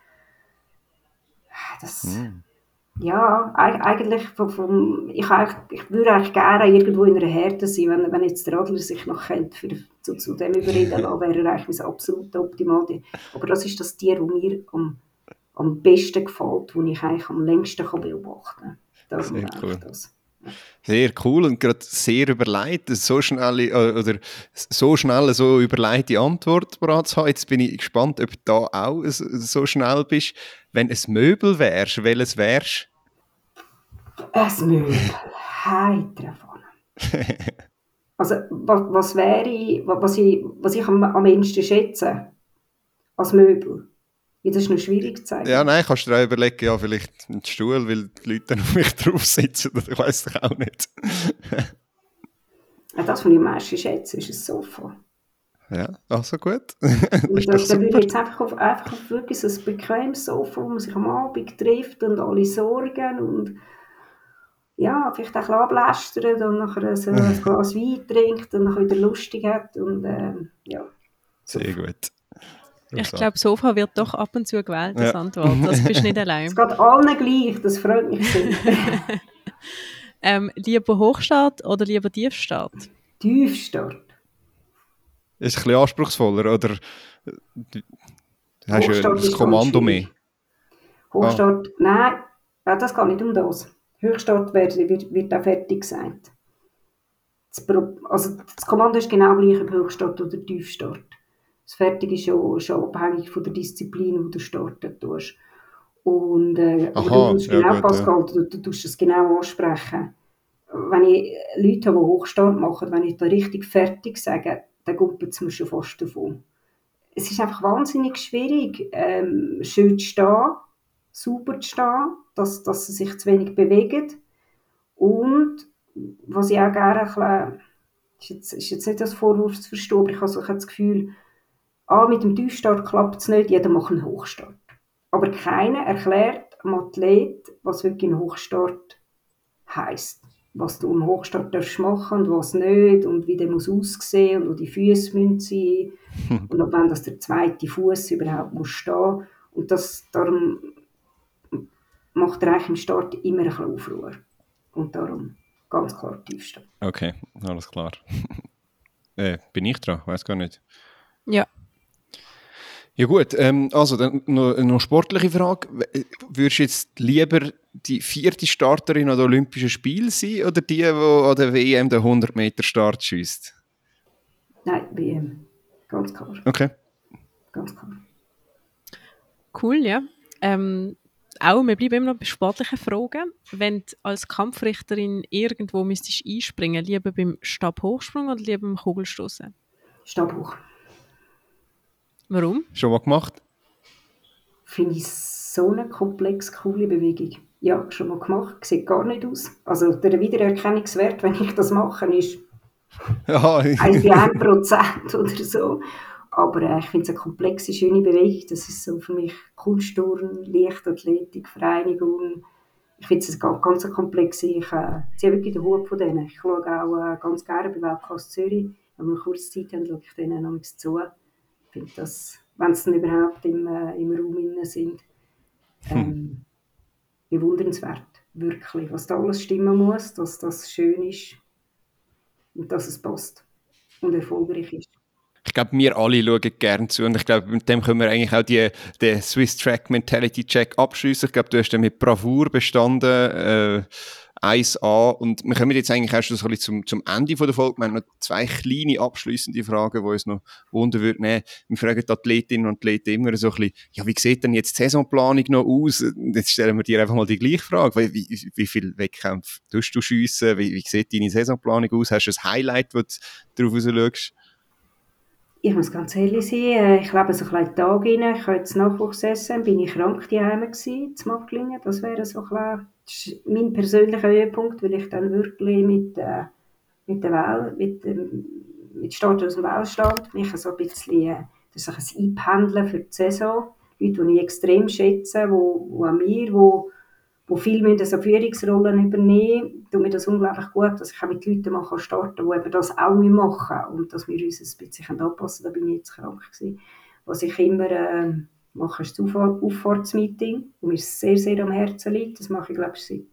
Speaker 4: das mm ja, eigentlich vom, vom, ich, ich würde eigentlich gerne irgendwo in einer Härte sein, wenn, wenn jetzt der Adler sich noch kennt, für, zu, zu dem überreden lassen, wäre er eigentlich mein absolut optimal. Aber das ist das Tier, das mir am, am besten gefällt, das ich eigentlich am längsten kann beobachten kann.
Speaker 2: Sehr cool. Das. Sehr cool und gerade sehr überlegt, so schnell äh, oder so schnell so überleitete Antwort parat zu haben. Jetzt bin ich gespannt, ob du da auch so schnell bist. Wenn es Möbel wärst, welches wärst
Speaker 4: Ein Möbel, heiter Also was, was wäre, was ich, was ich am, am ehesten schätze als Möbel? Ja, das ist noch schwierig zu sagen.
Speaker 2: Ja, nein, kannst du dir auch überlegen, ja, vielleicht einen Stuhl, weil die Leute dann auf mich drauf sitzen, oder ich weiß es auch nicht.
Speaker 4: ja, das, was ich am meisten schätze, ist ein Sofa.
Speaker 2: Ja, also gut.
Speaker 4: und das, dann würde ich jetzt einfach auf, einfach auf wirklich so ein bequemes Sofa, wo man sich am Abend trifft und alle sorgen und ja, vielleicht auch ein ablästern und nachher so ein Glas Wein trinkt und dann wieder lustig hat und ähm, ja.
Speaker 2: Sehr gut.
Speaker 3: Ich glaube, Sofa wird doch ab und zu gewählt als ja. Antwort. Das bist nicht allein.
Speaker 4: Es geht allen gleich, das freut mich sehr.
Speaker 3: ähm, lieber Hochstart oder lieber Tiefstart?
Speaker 4: Tiefstart.
Speaker 2: Ist ein bisschen anspruchsvoller, oder du hast ja das Kommando mehr?
Speaker 4: Hochstart, ah. nein, das geht nicht um das. Höchstart wird, wird, wird auch fertig gesagt. Das, also das Kommando ist genau gleich, ob Hochstart oder Tiefstart. Das Fertige ist schon, schon abhängig von der Disziplin, die du starten tust. Und, äh, Aha, du musst ja, genau, gut, Pascal, ja. du, du tust es genau ansprechen. Wenn ich Leute habe, die Hochstart machen, wenn ich da richtig fertig sage, dann kommt es mir schon fast davon. Es ist einfach wahnsinnig schwierig, ähm, schön zu stehen, super zu stehen, dass, dass sie sich zu wenig bewegen. Und was ich auch gerne ein bisschen, ist jetzt, ist jetzt nicht als Vorwurf zu verstehen, aber ich habe so das Gefühl, ah, mit dem Tiefstart klappt es nicht, jeder macht einen Hochstart. Aber keiner erklärt dem Athlet, was wirklich ein Hochstart heisst. Was du im Hochstart darfst machen und was nicht und wie der muss aussehen und wo die Füße müssen sein hm. und ab wann das der zweite Fuß überhaupt muss stehen. Und das, darum macht er eigentlich im Start immer ein bisschen Aufruhr. Und darum ganz klar Tiefstart.
Speaker 2: Okay, alles klar. äh, bin ich dran? Weiß gar nicht.
Speaker 3: Ja.
Speaker 2: Ja gut, ähm, also dann noch eine sportliche Frage. Würdest du jetzt lieber die vierte Starterin an den Olympischen Spielen sein oder die, die an der WM den 100 Meter Start schießt?
Speaker 4: Nein, WM. Ganz klar.
Speaker 2: Okay.
Speaker 4: Ganz klar.
Speaker 3: Cool, ja. Ähm, auch, wir bleiben immer noch bei sportlichen Fragen. Wenn du als Kampfrichterin irgendwo müsstest einspringen, lieber beim Stabhochsprung oder lieber beim Kugelstoßen?
Speaker 4: Stabhoch.
Speaker 3: Warum?
Speaker 2: Schon mal gemacht?
Speaker 4: Finde ich so eine komplex coole Bewegung. Ja, schon mal gemacht, sieht gar nicht aus. Also der Wiedererkennungswert, wenn ich das mache, ist
Speaker 2: Ja,
Speaker 4: ein bei 1 Prozent oder so. Aber äh, ich finde es eine komplexe, schöne Bewegung. Das ist so für mich Kunstturnen, Leichtathletik, Vereinigung. Ich finde es ganz, ganz eine komplexe. Ich äh, ziehe wirklich den Hut von denen. Ich schaue auch äh, ganz gerne bei Weltklasse Zürich. Wenn wir kurz Zeit haben, schaue ich denen noch zu. Ich finde das, wenn sie überhaupt im, äh, im Raum innen sind, ähm, bewundernswert. Wirklich. Was da alles stimmen muss, dass das schön ist und dass es passt und erfolgreich ist.
Speaker 2: ich glaube, wir alle schauen gerne zu und ich glaube, mit dem können wir eigentlich auch die, den Swiss Track Mentality Check abschließen. Ich glaube, du hast den mit Bravour bestanden, äh, 1A und wir kommen jetzt eigentlich erst so ein bisschen zum, zum Ende der Folge. Wir haben noch zwei kleine abschließende Fragen, die uns noch wundern würden. Wir fragen die Athletinnen und Athleten immer so ein bisschen, ja, wie sieht denn jetzt die Saisonplanung noch aus? Jetzt stellen wir dir einfach mal die gleiche Frage. Wie, wie, wie viele Wettkämpfe tust du schiessen? Wie, wie sieht deine Saisonplanung aus? Hast du ein Highlight, wo du darauf schaust?
Speaker 4: Ich muss ganz ehrlich sein, äh, ich lebe so ein Tag rein. Ich habe jetzt Nachwuchs essen, bin ich krank daheim gewesen, zu Macklingen. Das wäre so ist mein persönlicher Höhepunkt, weil ich dann wirklich mit, äh, mit der Wahl, mit dem mit Start aus dem Wahlstand, mich so ein bisschen, äh, das ist ein Einpendeln für die Saison. Leute, die ich extrem schätze, wo, wo an mir, wo, wo viel müssen so Führungsrollen übernehmen, tut mir das unglaublich gut, dass ich auch mit Leuten mal starten kann, die eben das auch machen und dass wir uns ein bisschen anpassen können. Da bin ich jetzt krank gewesen. Was ich immer äh, mache, ist das Auffahrtsmeeting, wo mir sehr, sehr am Herzen liegt. Das mache ich, glaube ich, seit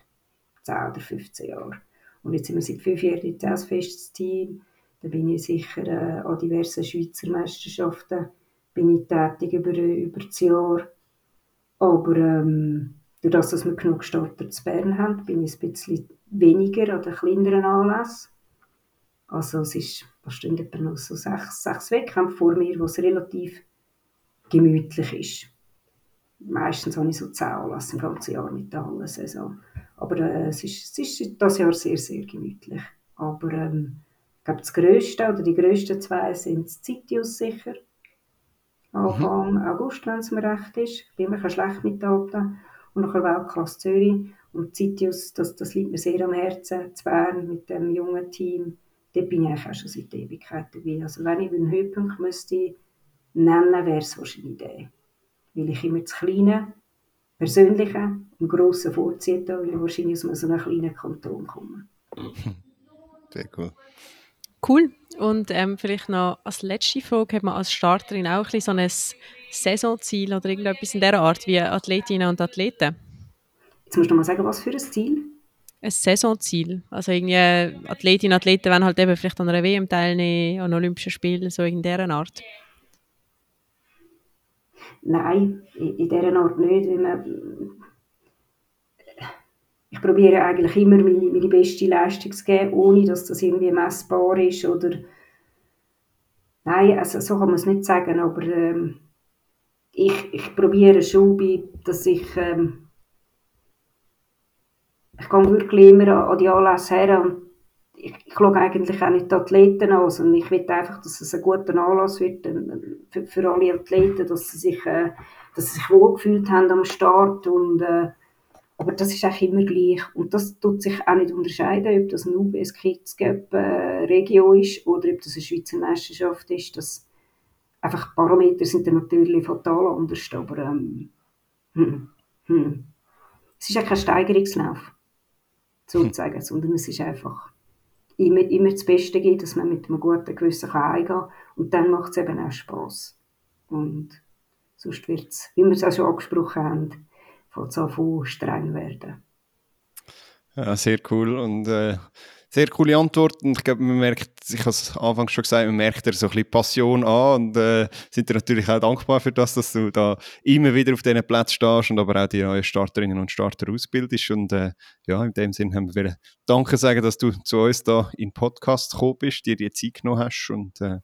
Speaker 4: 10 oder 15 Jahren. Und jetzt sind wir seit fünf Jahren das festes Team. Da bin ich sicher äh, an diversen Schweizer Meisterschaften bin ich tätig über, über das Jahr. Aber ähm, durch das, dass wir genug Starter zu Bern haben, bin ich ein bisschen weniger an den kleineren Anlässen. Also es ist, was stehen etwa noch so sechs, sechs Wettkämpfe vor mir, wo es relativ gemütlich ist. Meistens habe ich so zehn Anlässe im ganzen Jahr mit der Hallensaison. Aber äh, es, ist, es ist das Jahr sehr, sehr gemütlich. Aber ähm, ich glaube, das Grösste oder die grössten zwei sind das Zitius sicher. Anfang mhm. August, wenn es mir recht ist. Ich bin immer schlecht mit Daten. Und nachher Weltklasse Zürich. Und Zitius, das, das liegt mir sehr am Herzen, zu Bern mit dem jungen Team. Dort bin ich eigentlich auch schon seit Ewigkeit dabei. Also wenn ich einen Höhepunkt müsste nennen, wäre es wahrscheinlich der. Weil ich immer das Kleine, Persönliche und Grosse vorziehe, weil ich wahrscheinlich aus so einem kleinen Kanton komme.
Speaker 2: Sehr cool.
Speaker 3: Cool. Und ähm, vielleicht noch als letzte Frage, hat man als Starterin auch ein, so ein Saisonziel oder irgendetwas in dieser Art wie Athletinnen und Athleten?
Speaker 4: Jetzt musst du mal sagen, was für ein Ziel?
Speaker 3: Ein Saisonziel. Also irgendwie Athletinnen und Athleten wollen halt eben vielleicht an einer WM teilnehmen, an Olympischen Spielen, so in dieser Art.
Speaker 4: Nein, in, in dieser Art nicht. Weil man, ich probiere eigentlich immer meine, meine beste Leistung zu geben, ohne dass das irgendwie messbar ist oder Nein, also so kann man es nicht sagen, aber ähm, ich, ich probiere schon, bei, dass ich ähm, ich gehe wirklich immer an, die Anlässe her und ich, ich schaue eigentlich auch nicht die Athleten an, sondern ich will einfach, dass es ein guter Anlass wird für, für alle Athleten, dass sie sich, äh, dass sie sich wohlgefühlt haben am Start und äh, aber das ist auch immer gleich. Und das tut sich auch nicht unterscheiden, ob das ein UBS Cup äh, Regio ist oder ob das eine Schweizer Meisterschaft ist. Das, einfach Parameter sind dann natürlich fatal anders, aber ähm, hm, hm. es ist ja kein Steigerungslauf, sozusagen, hm. sondern es ist einfach immer, immer das Beste geben, dass man mit einem guten Gewissen kann eingehen kann und dann macht es eben auch Spass. Und sonst wird es, wie wir es auch schon angesprochen haben, von so streng werden.
Speaker 2: Ja, sehr cool und äh, sehr coole Antwort und ich glaube, man merkt, ich habe es anfangs schon gesagt, man merkt dir so ein bisschen Passion an und äh, sind dir natürlich auch dankbar für das, dass du da immer wieder auf diesen Platz stehst und aber auch die neuen Starterinnen und Starter ausbildest und äh, ja, in dem Sinne haben wir Danke sagen, dass du zu uns da in Podcast gekommen bist, dir die Zeit genommen hast und äh,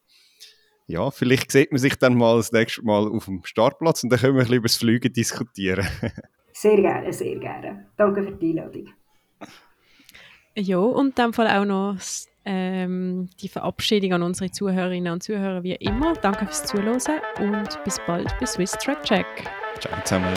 Speaker 2: ja, vielleicht sieht man sich dann mal das nächste Mal auf dem Startplatz und dann können wir ein bisschen über das Fliegen diskutieren.
Speaker 4: sehr gerne, sehr gerne. Danke für die Einladung.
Speaker 3: Ja, und in dem Fall auch noch ähm, die Verabschiedung an unsere Zuhörerinnen und Zuhörer wie immer. Danke fürs Zuhören und bis bald bei Swiss Track Check.
Speaker 2: Ciao zusammen.